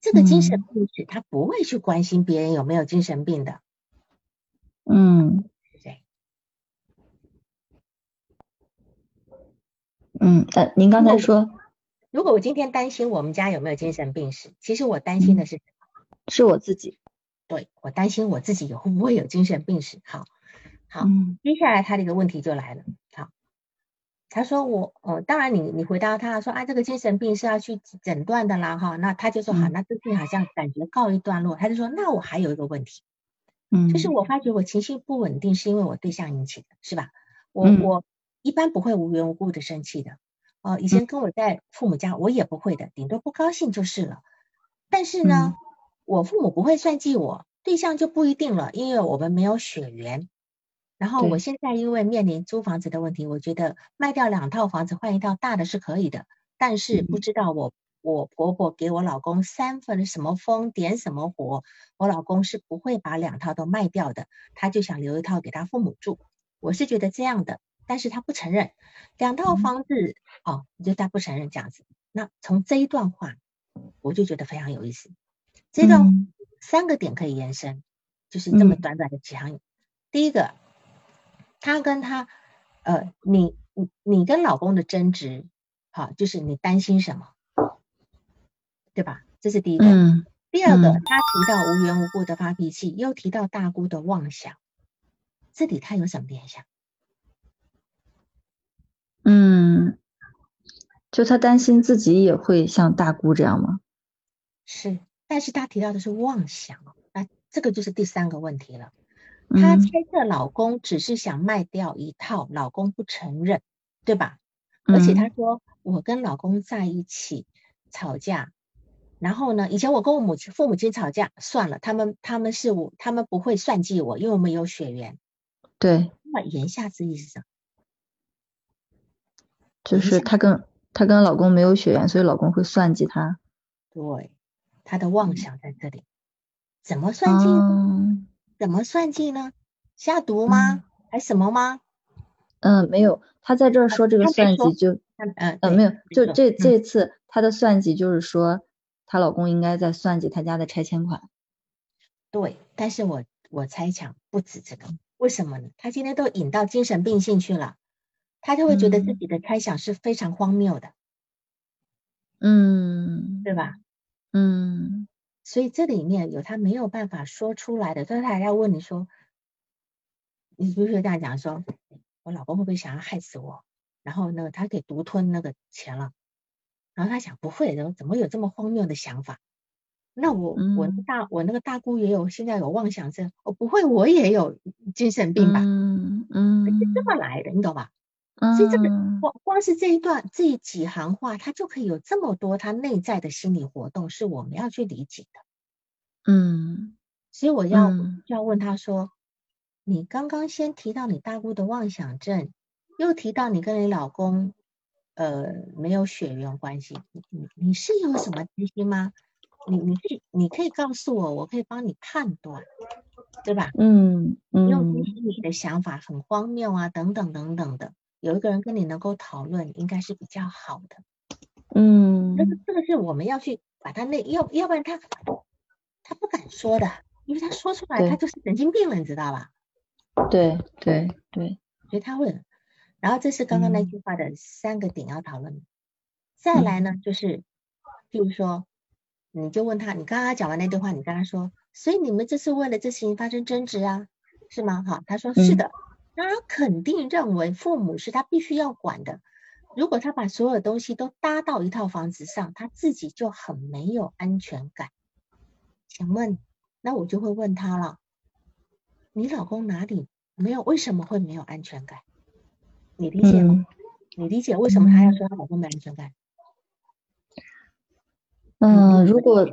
这个精神病史，他不会去关心别人有没有精神病的。嗯，对。嗯，呃，您刚才说，如果我今天担心我们家有没有精神病史，其实我担心的是。是我自己，对我担心我自己有会不会有精神病史？好，好，接下来他的一个问题就来了。好，他说我，呃，当然你你回答他说啊，这个精神病是要去诊断的啦，哈，那他就说好，那最近好像感觉告一段落。他就说，那我还有一个问题，嗯，就是我发觉我情绪不稳定是因为我对象引起的，是吧？我我一般不会无缘无故的生气的，哦，以前跟我在父母家我也不会的，顶多不高兴就是了。但是呢。我父母不会算计我，对象就不一定了，因为我们没有血缘。然后我现在因为面临租房子的问题，我觉得卖掉两套房子换一套大的是可以的。但是不知道我我婆婆给我老公三分什么风点什么火，我老公是不会把两套都卖掉的，他就想留一套给他父母住。我是觉得这样的，但是他不承认两套房子哦，就他不承认这样子。那从这一段话，我就觉得非常有意思。这段三个点可以延伸，就是这么短短的几行。第一个，他跟她，呃，你你你跟老公的争执，好，就是你担心什么，对吧？这是第一个。第二个，他提到无缘无故的发脾气，又提到大姑的妄想，这里他有什么联想？嗯，就他担心自己也会像大姑这样吗？是。但是他提到的是妄想，那这个就是第三个问题了。他猜测老公只是想卖掉一套，老公不承认，对吧？而且她说我跟老公在一起吵架，然后呢，以前我跟我母亲、父母亲吵架，算了，他们他们是我，他们不会算计我，因为我们有血缘。对。那么言下之意是什么？就是她跟她跟老公没有血缘，所以老公会算计她。对，她的妄想在这里。怎么算计？怎么算计呢？下毒吗？还什么吗？嗯，没有。他在这儿说这个算计就，嗯嗯，没有。就这这次他的算计就是说，她老公应该在算计他家的拆迁款。对，但是我我猜想不止这个，为什么呢？他今天都引到精神病性去了，他就会觉得自己的猜想是非常荒谬的。嗯，对吧？嗯，所以这里面有他没有办法说出来的，所以他还要问你说，你不是这样讲说？我老公会不会想要害死我？然后呢，他给独吞那个钱了。然后他想，不会的，怎么有这么荒谬的想法？那我我大我那个大姑也有现在有妄想症，我不会，我也有精神病吧？嗯嗯，是这么来的，你懂吧？所以这个光光是这一段这几行话，他就可以有这么多他内在的心理活动，是我们要去理解的。嗯，所以我要就要问他说。你刚刚先提到你大姑的妄想症，又提到你跟你老公，呃，没有血缘关系，你你你是有什么担心吗？你你可以你可以告诉我，我可以帮你判断，对吧？嗯嗯。用你的想法很荒谬啊，等等等等的，有一个人跟你能够讨论，应该是比较好的。嗯。这个这个是我们要去把他那要要不然他他不敢说的，因为他说出来他就是神经病了，你知道吧？对对对，所以他会，然后这是刚刚那句话的三个点要讨论。再来呢，就是譬如说，你就问他，你刚刚讲完那句话，你跟他说，所以你们这次为了这事情发生争执啊，是吗？哈，他说是的，那他肯定认为父母是他必须要管的。如果他把所有东西都搭到一套房子上，他自己就很没有安全感。请问，那我就会问他了。你老公哪里没有？为什么会没有安全感？你理解吗？你理解为什么他要说他老公没安全感？嗯，如果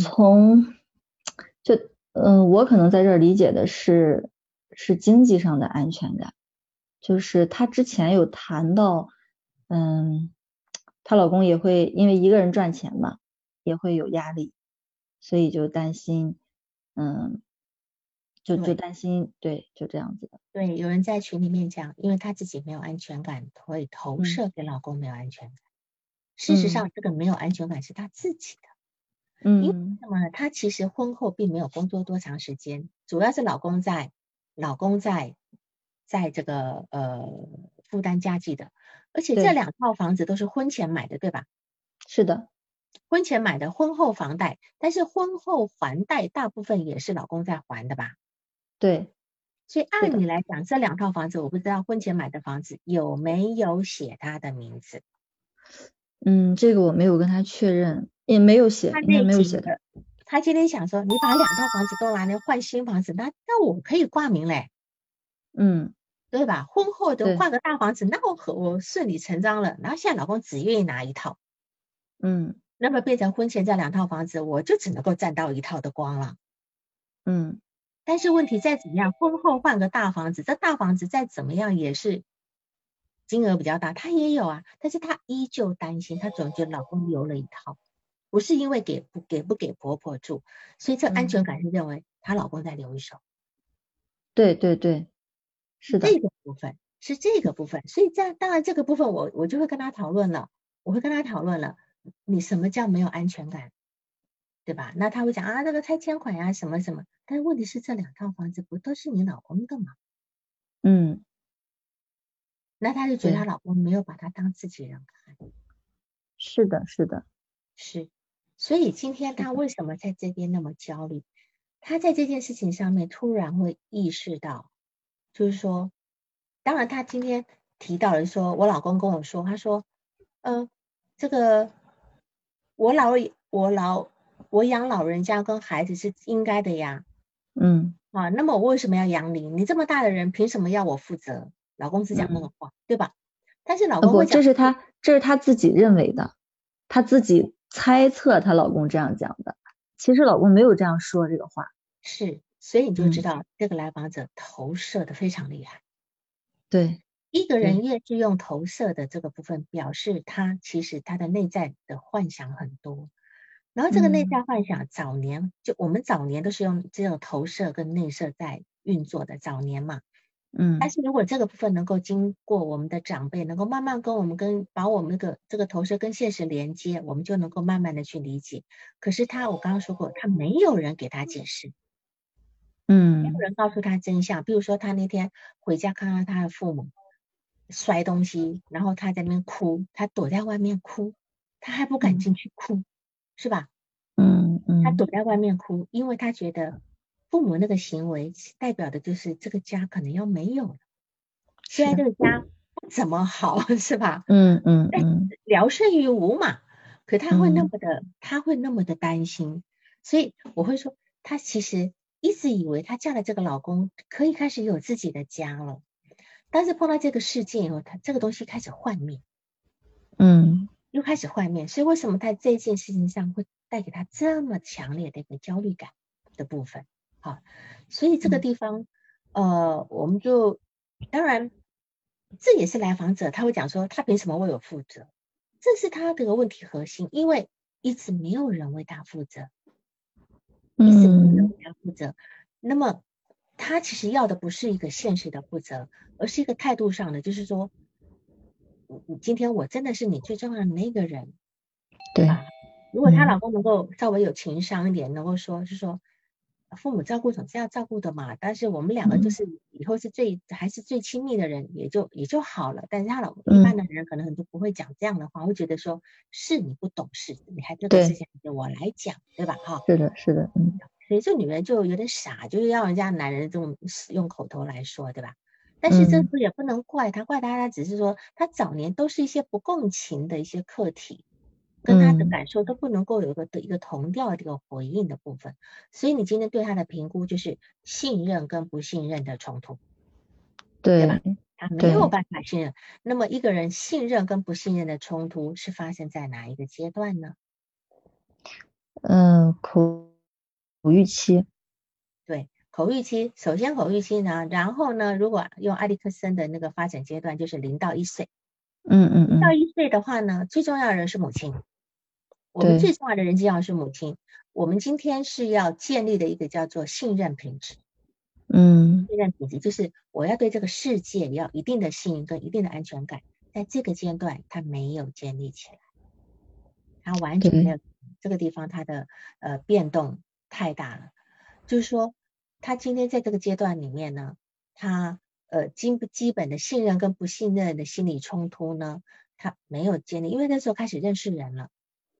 从就嗯，我可能在这儿理解的是是经济上的安全感，就是她之前有谈到，嗯，她老公也会因为一个人赚钱嘛，也会有压力，所以就担心，嗯。就就担心，对，就这样子的。对，有人在群里面讲，因为她自己没有安全感，会投射给老公没有安全感。事实上，这个没有安全感是她自己的。嗯。因为什么呢？她其实婚后并没有工作多长时间，主要是老公在，老公在，在这个呃负担家计的。而且这两套房子都是婚前买的，对吧？是的。婚前买的，婚后房贷，但是婚后还贷大部分也是老公在还的吧？对，所以按理来讲，这两套房子我不知道婚前买的房子有没有写他的名字。嗯，这个我没有跟他确认，也没有写，应该没有写的。他今天想说，你把两套房子都拿来换新房子，那那我可以挂名嘞。嗯，对吧？婚后都换个大房子，那我和我顺理成章了。然后现在老公只愿意拿一套，嗯，那么变成婚前这两套房子，我就只能够占到一套的光了。嗯。但是问题再怎么样，婚后换个大房子，这大房子再怎么样也是金额比较大，她也有啊，但是她依旧担心，她总觉得老公留了一套，不是因为给不给不给婆婆住，所以这安全感是认为她老公在留一手。对对对，是的，这个部分是这个部分，所以在当然这个部分我我就会跟他讨论了，我会跟他讨论了，你什么叫没有安全感？对吧？那他会讲啊，那个拆迁款呀，什么什么。但是问题是，这两套房子不都是你老公的吗？嗯。那他就觉得他老公没有把他当自己人看。是的，是的，是。所以今天他为什么在这边那么焦虑？他在这件事情上面突然会意识到，就是说，当然他今天提到了，说我老公跟我说，他说，嗯，这个我老我老。我养老人家跟孩子是应该的呀，嗯，啊，那么我为什么要养你？你这么大的人，凭什么要我负责？老公是讲那个话，对吧？但是老公会讲，这是他，这是他自己认为的，他自己猜测她老公这样讲的，其实老公没有这样说这个话。是，所以你就知道这个来访者投射的非常厉害。对，一个人越是用投射的这个部分，表示他其实他的内在的幻想很多。然后这个内在幻想，早年就我们早年都是用这种投射跟内射在运作的，早年嘛。嗯，但是如果这个部分能够经过我们的长辈，能够慢慢跟我们跟把我们那个这个投射跟现实连接，我们就能够慢慢的去理解。可是他，我刚刚说过，他没有人给他解释，嗯，没有人告诉他真相。比如说他那天回家看到他的父母摔东西，然后他在那边哭，他躲在外面哭，他还不敢进去哭，是吧？嗯嗯，他躲在外面哭，因为他觉得。父母那个行为代表的就是这个家可能要没有了，虽然这个家不怎么好，是吧？嗯嗯嗯，聊胜于无嘛。可他会那么的，他会那么的担心，所以我会说，他其实一直以为他嫁了这个老公可以开始有自己的家了，但是碰到这个事件以后，他这个东西开始幻灭，嗯，又开始幻灭。所以为什么在这件事情上会带给他这么强烈的一个焦虑感的部分？好，所以这个地方，呃，我们就当然，这也是来访者他会讲说，他凭什么为我负责？这是他这个问题核心，因为一直没有人为他负责，一直没有人为他负责。那么他其实要的不是一个现实的负责，而是一个态度上的，就是说，你今天我真的是你最重要的那个人，对吧？如果她老公能够稍微有情商一点，能够说，是说。父母照顾总是要照顾的嘛，但是我们两个就是以后是最还是最亲密的人，也就也就好了。但是他老一般的人可能很多不会讲这样的话，会觉得说是你不懂事，你还这个事情由我来讲，对吧？哈，是的，是的，嗯。所以这女人就有点傻，就是要人家男人这种用口头来说，对吧？但是这也不能怪他，怪他他只是说他早年都是一些不共情的一些课题。跟他的感受都不能够有一个的一个同调的一个回应的部分，所以你今天对他的评估就是信任跟不信任的冲突，对吧？他没有办法信任。那么一个人信任跟不信任的冲突是发生在哪一个阶段呢？嗯，口口欲期。对，口欲期。首先口欲期呢，然后呢，如果用埃里克森的那个发展阶段，就是零到一岁。嗯嗯嗯。到一岁的话呢，最重要的人是母亲。我们最重要的人际要是母亲，我们今天是要建立的一个叫做信任品质。嗯，信任品质就是我要对这个世界要一定的信任跟一定的安全感，在这个阶段他没有建立起来，他完全没有这个地方他的呃变动太大了，就是说他今天在这个阶段里面呢，他呃基基本的信任跟不信任的心理冲突呢，他没有建立，因为那时候开始认识人了。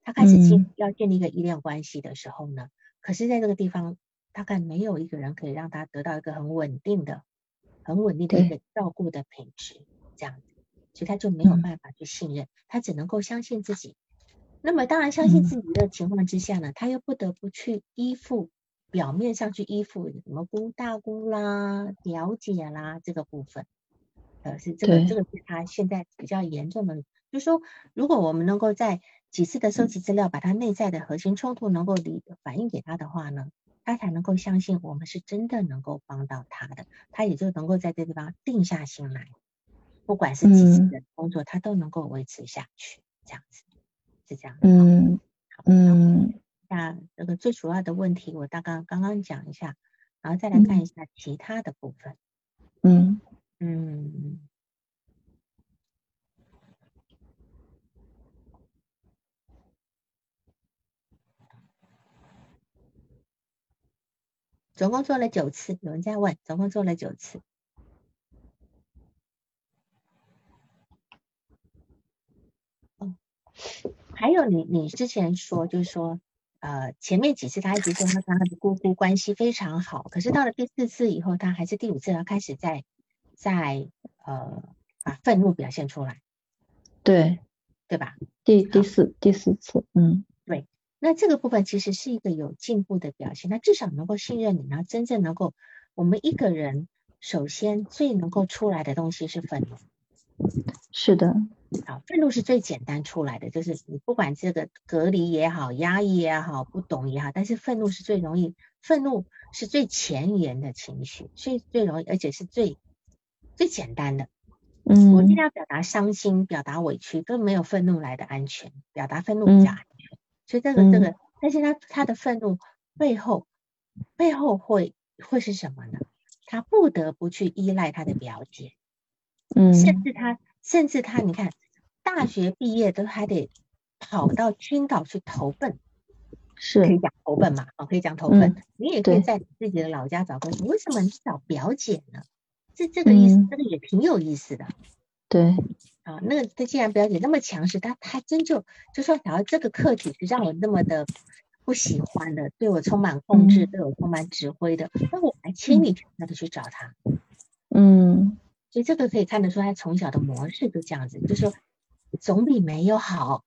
他开始建要建立一个依恋关系的时候呢，可是在这个地方大概没有一个人可以让他得到一个很稳定的、很稳定的一个照顾的品质，这样子，所以他就没有办法去信任，他只能够相信自己。那么当然相信自己的情况之下呢，他又不得不去依附，表面上去依附什么姑大姑啦、表姐啦这个部分，呃，是这个这个是他现在比较严重的。就是说，如果我们能够在几次的收集资料，把他内在的核心冲突能够理反映给他的话呢，他才能够相信我们是真的能够帮到他的，他也就能够在这地方定下心来，不管是几次的工作，他都能够维持下去，这样子是这样。嗯嗯，那这个最主要的问题，我大概刚刚讲一下，然后再来看一下其他的部分。嗯嗯。总共做了九次，有人在问，总共做了九次。哦，还有你，你之前说就是说，呃，前面几次他一直说他跟他的姑姑关系非常好，可是到了第四次以后，他还是第五次，他开始在在呃把愤怒表现出来。对，对吧？第第四第四次，嗯。那这个部分其实是一个有进步的表现，那至少能够信任你，然后真正能够，我们一个人首先最能够出来的东西是愤怒，是的，好，愤怒是最简单出来的，就是你不管这个隔离也好，压抑也好，不懂也好，但是愤怒是最容易，愤怒是最前沿的情绪，所以最容易，而且是最最简单的。嗯，我尽量表达伤心，表达委屈，都没有愤怒来的安全，表达愤怒比较安全。所以这个这个，但是他他的愤怒背后背后会会是什么呢？他不得不去依赖他的表姐，嗯，甚至他甚至他，你看大学毕业都还得跑到青岛去投奔，是可以讲投奔嘛？哦，可以讲投奔。你也可以在自己的老家找工作，为什么你找表姐呢？这这个意思，这个也挺有意思的。对，啊，那个他既然表姐那么强势，他他真就就说，然后这个课题是让我那么的不喜欢的，对我充满控制，对我充满指挥的，那我还千里迢迢的去找他。嗯，所以这个可以看得出他从小的模式就这样子，就说总比没有好。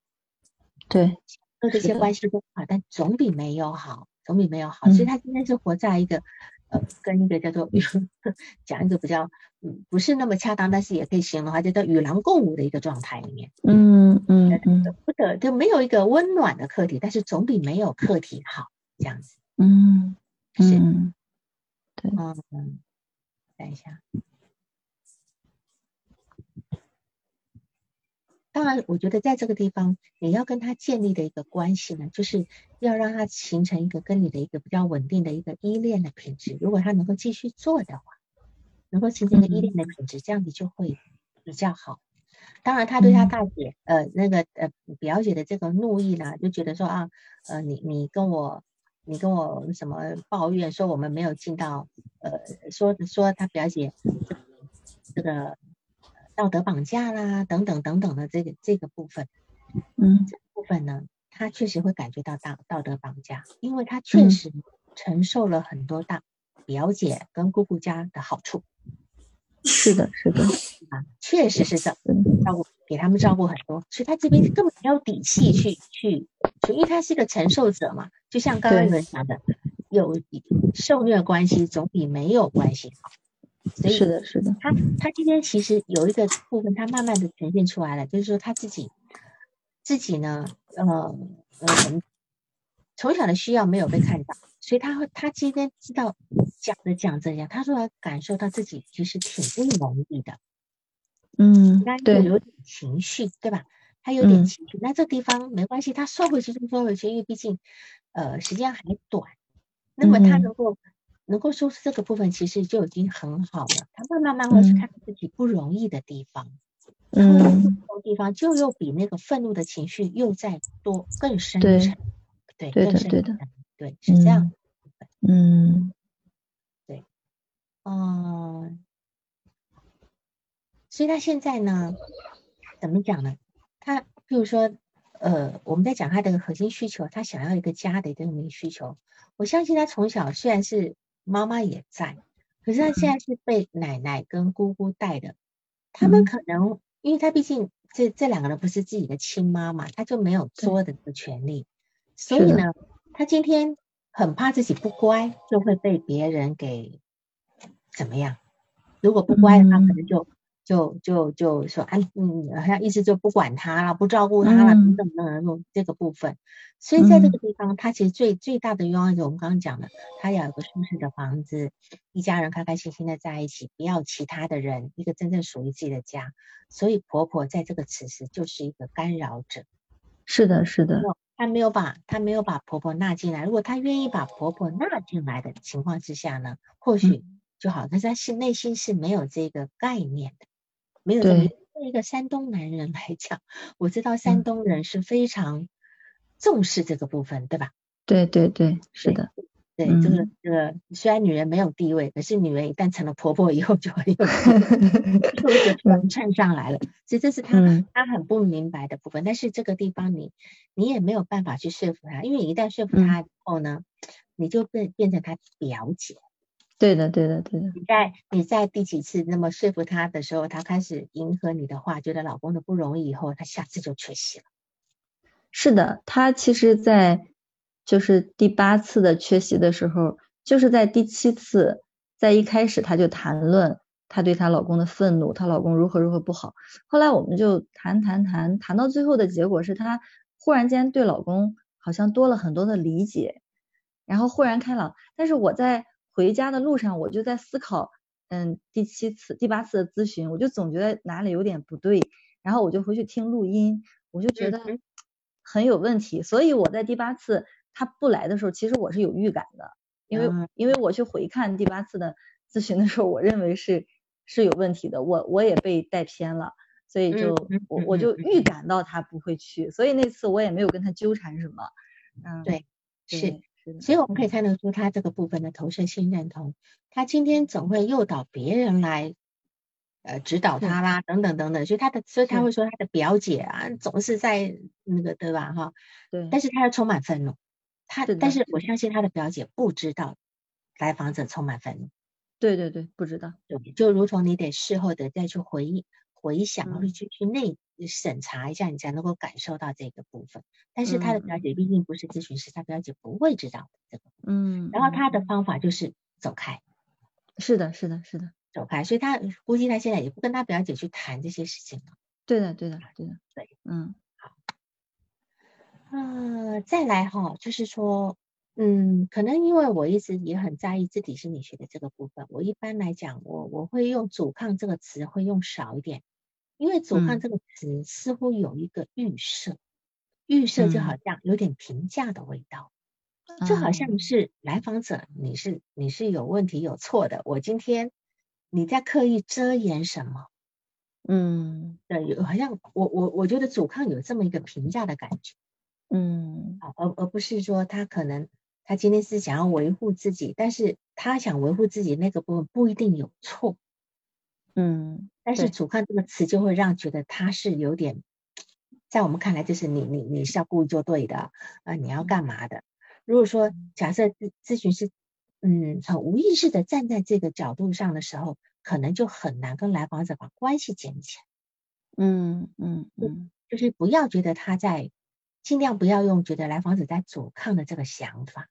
对，做这些关系都好，但总比没有好，总比没有好。所以他今天是活在一个。呃，跟一个叫做 讲一个比较嗯不是那么恰当，但是也可以形容的话，叫做与狼共舞的一个状态里面。嗯嗯嗯，不得就没有一个温暖的客体，但是总比没有客体好，这样子。嗯，是，对，嗯，等一下。当然，我觉得在这个地方，你要跟他建立的一个关系呢，就是要让他形成一个跟你的一个比较稳定的一个依恋的品质。如果他能够继续做的话，能够形成一个依恋的品质，这样子就会比较好。当然，他对他大姐呃那个呃表姐的这个怒意呢，就觉得说啊呃你你跟我你跟我什么抱怨说我们没有尽到呃说说他表姐这个。道德绑架啦，等等等等的这个这个部分，嗯，这部分呢，他确实会感觉到道道德绑架，因为他确实承受了很多大表姐跟姑姑家的好处。是的，是的，啊，确实是这样，照顾给他们照顾很多，所以他这边根本没有底气去去，因为他是个承受者嘛，就像刚刚我们讲的，有受虐关系总比没有关系好。是的，是的，他他今天其实有一个部分，他慢慢的呈现出来了，就是说他自己自己呢，呃呃，从小的需要没有被看到，所以他会他今天知道讲着讲着呀，他说他感受到自己其实挺不容易的，嗯，对，有点情绪，对吧？他有点情绪，那这地方没关系，他收回去就收回去，因为毕竟呃时间还短，那么他能够。能够说出这个部分，其实就已经很好了。他慢慢慢慢去看自己不容易的地方，嗯，地方就又比那个愤怒的情绪又再多更深沉，对，对的，对的，对，是这样。嗯，对，嗯，所以他现在呢，怎么讲呢？他比如说，呃，我们在讲他的核心需求，他想要一个家的这么一个需求。我相信他从小虽然是。妈妈也在，可是他现在是被奶奶跟姑姑带的。他们可能，因为他毕竟这这两个人不是自己的亲妈嘛，他就没有说的这个权利。所以呢，他今天很怕自己不乖，就会被别人给怎么样？如果不乖的话，可能就。就就就说，哎，嗯，好像意思就不管他了，不照顾他了，等等等等，这个部分。所以在这个地方，他其实最最大的愿望，就我们刚刚讲的，他要有个舒适的房子，一家人开开心心的在一起，不要其他的人，一个真正属于自己的家。所以婆婆在这个此时就是一个干扰者。是的，是的。他没有把他没有把婆婆纳进来。如果他愿意把婆婆纳进来的情况之下呢，或许就好。但是他心内心是没有这个概念的。没有对一个山东男人来讲，我知道山东人是非常重视这个部分，对吧？对对对，是的。对就是这个，虽然女人没有地位，可是女人一旦成了婆婆以后，就会有就一个传承上来了。所以这是他他很不明白的部分。但是这个地方你你也没有办法去说服他，因为你一旦说服他以后呢，你就变变成他表姐。对的，对的，对的。你在你在第几次那么说服他的时候，他开始迎合你的话，觉得老公的不容易以后，他下次就缺席了。是的，他其实，在就是第八次的缺席的时候，就是在第七次，在一开始他就谈论她对她老公的愤怒，她老公如何如何不好。后来我们就谈谈谈，谈到最后的结果是她忽然间对老公好像多了很多的理解，然后豁然开朗。但是我在回家的路上，我就在思考，嗯，第七次、第八次的咨询，我就总觉得哪里有点不对，然后我就回去听录音，我就觉得很有问题。所以我在第八次他不来的时候，其实我是有预感的，因为因为我去回看第八次的。咨询的时候，我认为是是有问题的，我我也被带偏了，所以就我我就预感到他不会去，所以那次我也没有跟他纠缠什么。嗯，对，是，所以我们可以看得出他这个部分的投射性认同，他今天总会诱导别人来呃指导他啦，等等等等，所以他的所以他会说他的表姐啊总是在那个对吧？哈？对，但是他又充满愤怒，他但是。我相信他的表姐不知道来访者充满愤怒。对对对，不知道，对，就如同你得事后的再去回忆、回想，或者去去内审查一下，你才能够感受到这个部分。但是他的表姐毕竟不是咨询师，他表姐不会知道这个。嗯。然后他的方法就是走开。是的，是的，是的，走开。所以他估计他现在也不跟他表姐去谈这些事情了。对的，对的，对的，对。嗯。好。呃，再来哈，就是说。嗯，可能因为我一直也很在意自体心理学的这个部分，我一般来讲，我我会用阻抗这个词会用少一点，因为阻抗这个词似乎有一个预设，预设就好像有点评价的味道，就好像。是来访者你是你是有问题有错的，我今天你在刻意遮掩什么？嗯，对，有好像我我我觉得阻抗有这么一个评价的感觉，嗯，啊，而而不是说他可能。他今天是想要维护自己，但是他想维护自己那个部分不一定有错，嗯，但是阻抗这个词就会让觉得他是有点，在我们看来就是你你你是要故意做对的啊，你要干嘛的？如果说假设咨咨询师嗯很无意识的站在这个角度上的时候，可能就很难跟来访者把关系建立起来，嗯嗯嗯，就是不要觉得他在，尽量不要用觉得来访者在阻抗的这个想法。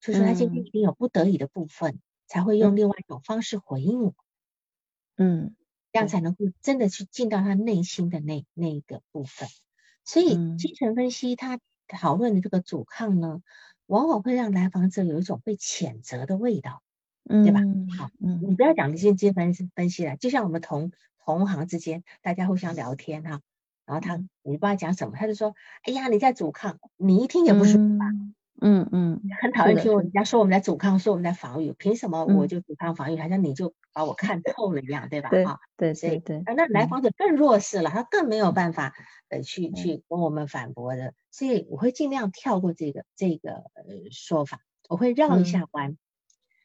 就是他今天一定有不得已的部分，才会用另外一种方式回应我，嗯，这样才能够真的去进到他内心的那那一个部分。所以精神分析他讨论的这个阻抗呢，往往会让来访者有一种被谴责的味道，嗯对吧？好，嗯，你不要讲精神分析分析了，就像我们同同行之间，大家互相聊天哈，然后他你不知道讲什么，他就说，哎呀，你在阻抗，你一听也不舒服吧？嗯嗯嗯，很讨厌听人家说我们在阻抗，说我们在防御，凭什么我就阻抗防御？好像你就把我看透了一样，对吧？对，对，对，对。那来访者更弱势了，他更没有办法呃去去跟我们反驳的，所以我会尽量跳过这个这个呃说法，我会绕一下弯，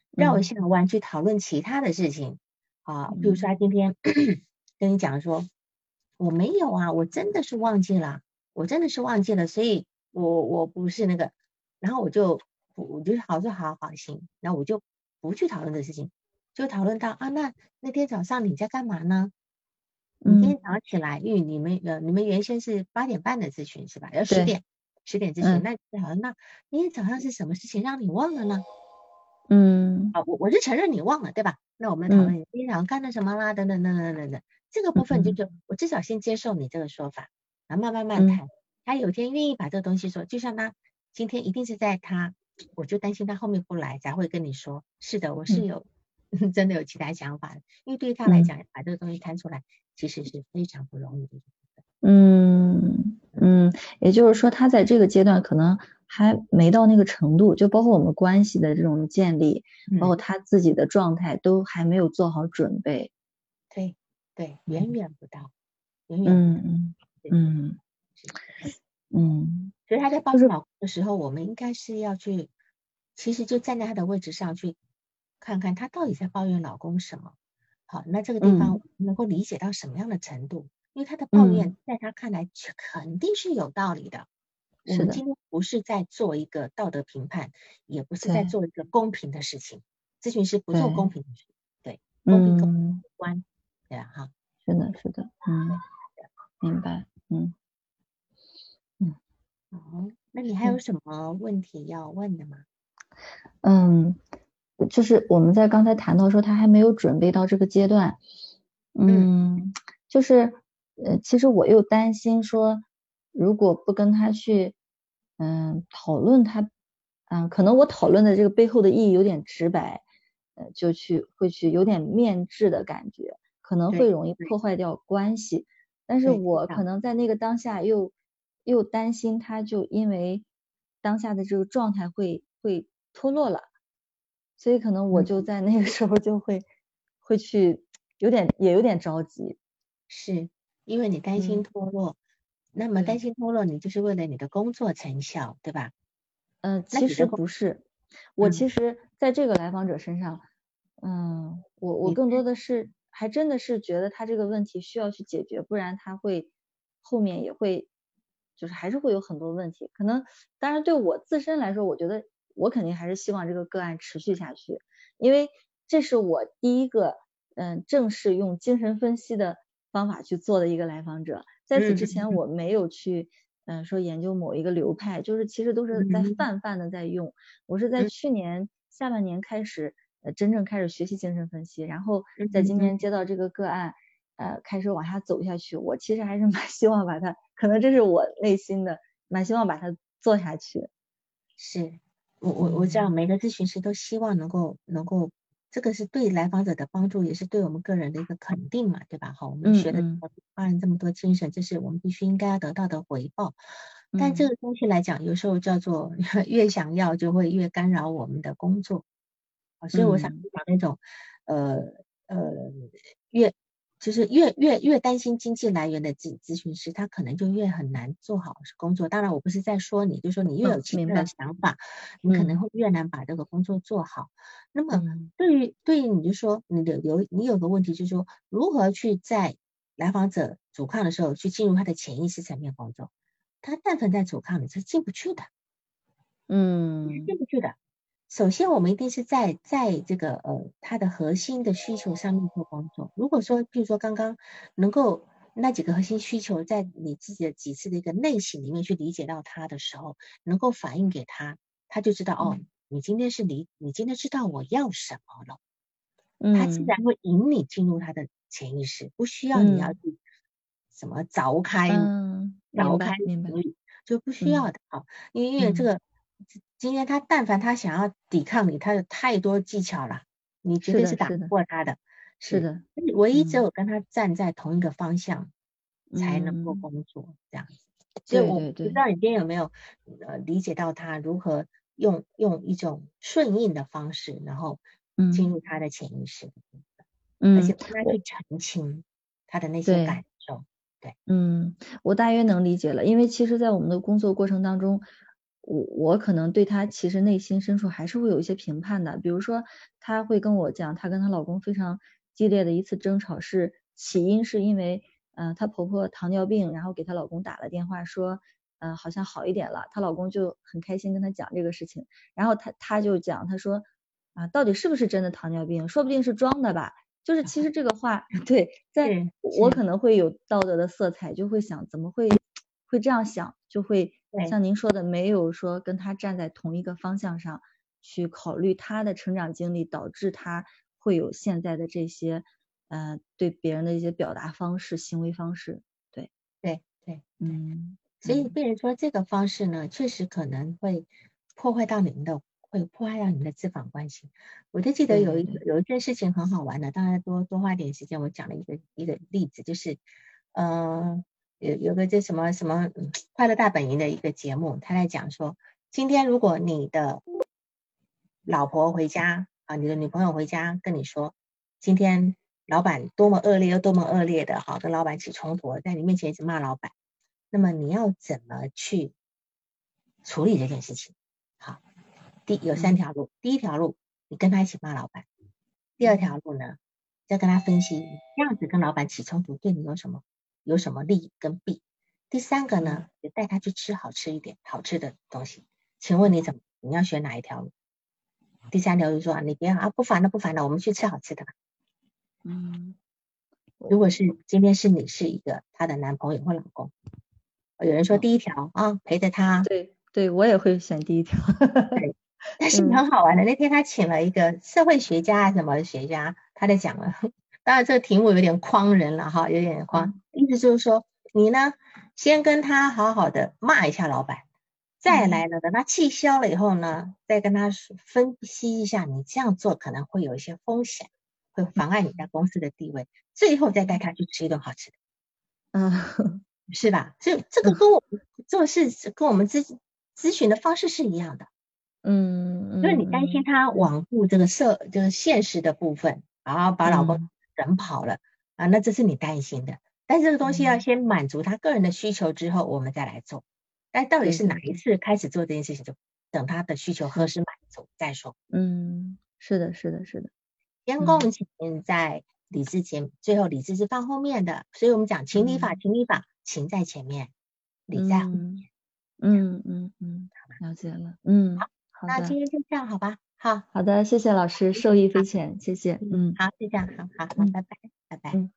绕一下弯去讨论其他的事情啊，比如说他今天 跟你讲说，我没有啊，我真的是忘记了，我真的是忘记了，所以我我不是那个。然后我就我就好说好好行，然后我就不去讨论这事情，就讨论到啊，那那天早上你在干嘛呢？你今天早上起来，因为你们呃你们原先是八点半的咨询是吧？要十点十点咨询，那好，那那天早上是什么事情让你忘了呢？嗯，啊，我我是承认你忘了对吧？那我们讨论你今天早上干了什么啦？等等等等等等，这个部分就是我至少先接受你这个说法，然后慢慢慢谈。他有天愿意把这个东西说，就像他。今天一定是在他，我就担心他后面不来，才会跟你说。是的，我是有 真的有其他想法的，因为对于他来讲，把这个东西摊出来，其实是非常不容易的。嗯嗯，也就是说，他在这个阶段可能还没到那个程度，就包括我们关系的这种建立，包括他自己的状态都还没有做好准备。对对，远远不到，远远嗯嗯嗯。所以他在抱怨老公的时候，我们应该是要去，其实就站在他的位置上去看看他到底在抱怨老公什么。好，那这个地方能够理解到什么样的程度？因为他的抱怨在他看来肯定是有道理的。我们今天不是在做一个道德评判，也不是在做一个公平的事情。咨询师不做公平的事，对，公平客观，对啊，哈，是的，是的，嗯，明白，嗯。哦，那你还有什么问题要问的吗？嗯，就是我们在刚才谈到说他还没有准备到这个阶段，嗯，就是呃，其实我又担心说，如果不跟他去嗯讨论他，嗯，可能我讨论的这个背后的意义有点直白，呃，就去会去有点面质的感觉，可能会容易破坏掉关系。但是我可能在那个当下又又担心他就因为当下的这个状态会会脱落了。所以可能我就在那个时候就会会去有点也有点着急，是因为你担心脱落，那么担心脱落，你就是为了你的工作成效，对吧？嗯，其实不是，我其实在这个来访者身上，嗯，我我更多的是还真的是觉得他这个问题需要去解决，不然他会后面也会就是还是会有很多问题，可能当然对我自身来说，我觉得。我肯定还是希望这个个案持续下去，因为这是我第一个嗯正式用精神分析的方法去做的一个来访者。在此之前，我没有去嗯说研究某一个流派，就是其实都是在泛泛的在用。我是在去年下半年开始呃真正开始学习精神分析，然后在今年接到这个个案呃开始往下走下去。我其实还是蛮希望把它，可能这是我内心的蛮希望把它做下去。是。我我我知道每个咨询师都希望能够能够，这个是对来访者的帮助，也是对我们个人的一个肯定嘛，对吧？好，我们学了花了这么多精神，这是我们必须应该要得到的回报。但这个东西来讲，有时候叫做越想要就会越干扰我们的工作。所以我想讲那种呃呃越。就是越越越担心经济来源的咨咨询师，他可能就越很难做好工作。当然，我不是在说你，就说你越有其他的想法，你可能会越难把这个工作做好。那么，对于对于你就说你的有你有个问题，就是说如何去在来访者阻抗的时候去进入他的潜意识层面工作。他但凡在阻抗，你是进不去的，嗯，进不去的。首先，我们一定是在在这个呃他的核心的需求上面做工作。如果说，比如说刚刚能够那几个核心需求，在你自己的几次的一个内省里面去理解到他的时候，能够反映给他，他就知道哦，你今天是理，你今天知道我要什么了，他自然会引你进入他的潜意识，不需要你要去什么凿开，凿开，就不需要的啊，因为因为这个。今天他但凡他想要抵抗你，他有太多技巧了，你绝对是打不过他的。是的，唯一只有跟他站在同一个方向，才能够工作这样子。所以我不知道你今天有没有呃理解到他如何用用一种顺应的方式，然后进入他的潜意识，嗯，而且帮他去澄清他的那些感受。对，嗯，我大约能理解了，因为其实，在我们的工作过程当中。我我可能对她其实内心深处还是会有一些评判的，比如说她会跟我讲，她跟她老公非常激烈的一次争吵是起因是因为，嗯，她婆婆糖尿病，然后给她老公打了电话说，嗯，好像好一点了，她老公就很开心跟她讲这个事情，然后她她就讲，她说啊，到底是不是真的糖尿病？说不定是装的吧，就是其实这个话 对，在我可能会有道德的色彩，就会想怎么会会这样想，就会。像您说的，没有说跟他站在同一个方向上去考虑他的成长经历，导致他会有现在的这些呃对别人的一些表达方式、行为方式。对对对，嗯，所以被人说这个方式呢，确实可能会破坏到你们的，会破坏到你们的咨访关系。我就记得有一有一件事情很好玩的，当然多多花点时间，我讲了一个一个例子，就是嗯。有有个叫什么什么快乐大本营的一个节目，他在讲说，今天如果你的老婆回家啊，你的女朋友回家跟你说，今天老板多么恶劣又多么恶劣的，好跟老板起冲突，在你面前一直骂老板，那么你要怎么去处理这件事情？好，第有三条路，第一条路你跟他一起骂老板，第二条路呢，再跟他分析这样子跟老板起冲突对你有什么？有什么利跟弊？第三个呢，就带他去吃好吃一点、好吃的东西。请问你怎么？你要选哪一条路？第三条就说你别啊，不烦了不烦了，我们去吃好吃的吧。嗯，如果是今天是你是一个他的男朋友或老公，有人说第一条啊，陪着他。对对，我也会选第一条。对，但是很好玩的。那天他请了一个社会学家什么学家，他在讲了。当然这个题目有点诓人了哈，有点诓。意思就是说，你呢先跟他好好的骂一下老板，再来呢等他气消了以后呢，再跟他分析一下，你这样做可能会有一些风险，会妨碍你在公司的地位。最后再带他去吃一顿好吃的，嗯，是吧？所以这个跟我们做事跟我们咨咨询的方式是一样的。嗯，就是你担心他罔顾这个社，就是现实的部分，然后把老公人跑了啊，那这是你担心的。但这个东西要先满足他个人的需求之后，我们再来做。但到底是哪一次开始做这件事情，就等他的需求何时满足再说。嗯，是的，是的，是的。先共情在理智前，最后理智是放后面的。所以我们讲情理法，情理法，情在前面，理在后面。嗯嗯嗯，了解了。嗯。好那今天就这样，好吧？好好的，谢谢老师，受益匪浅，谢谢。嗯，好，就这样，好好，那拜拜，拜拜。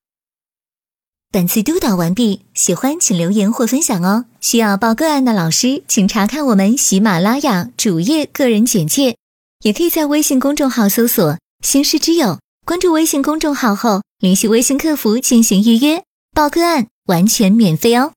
本次督导完毕，喜欢请留言或分享哦。需要报个案的老师，请查看我们喜马拉雅主页个人简介，也可以在微信公众号搜索“星师之友”，关注微信公众号后联系微信客服进行预约报个案，完全免费哦。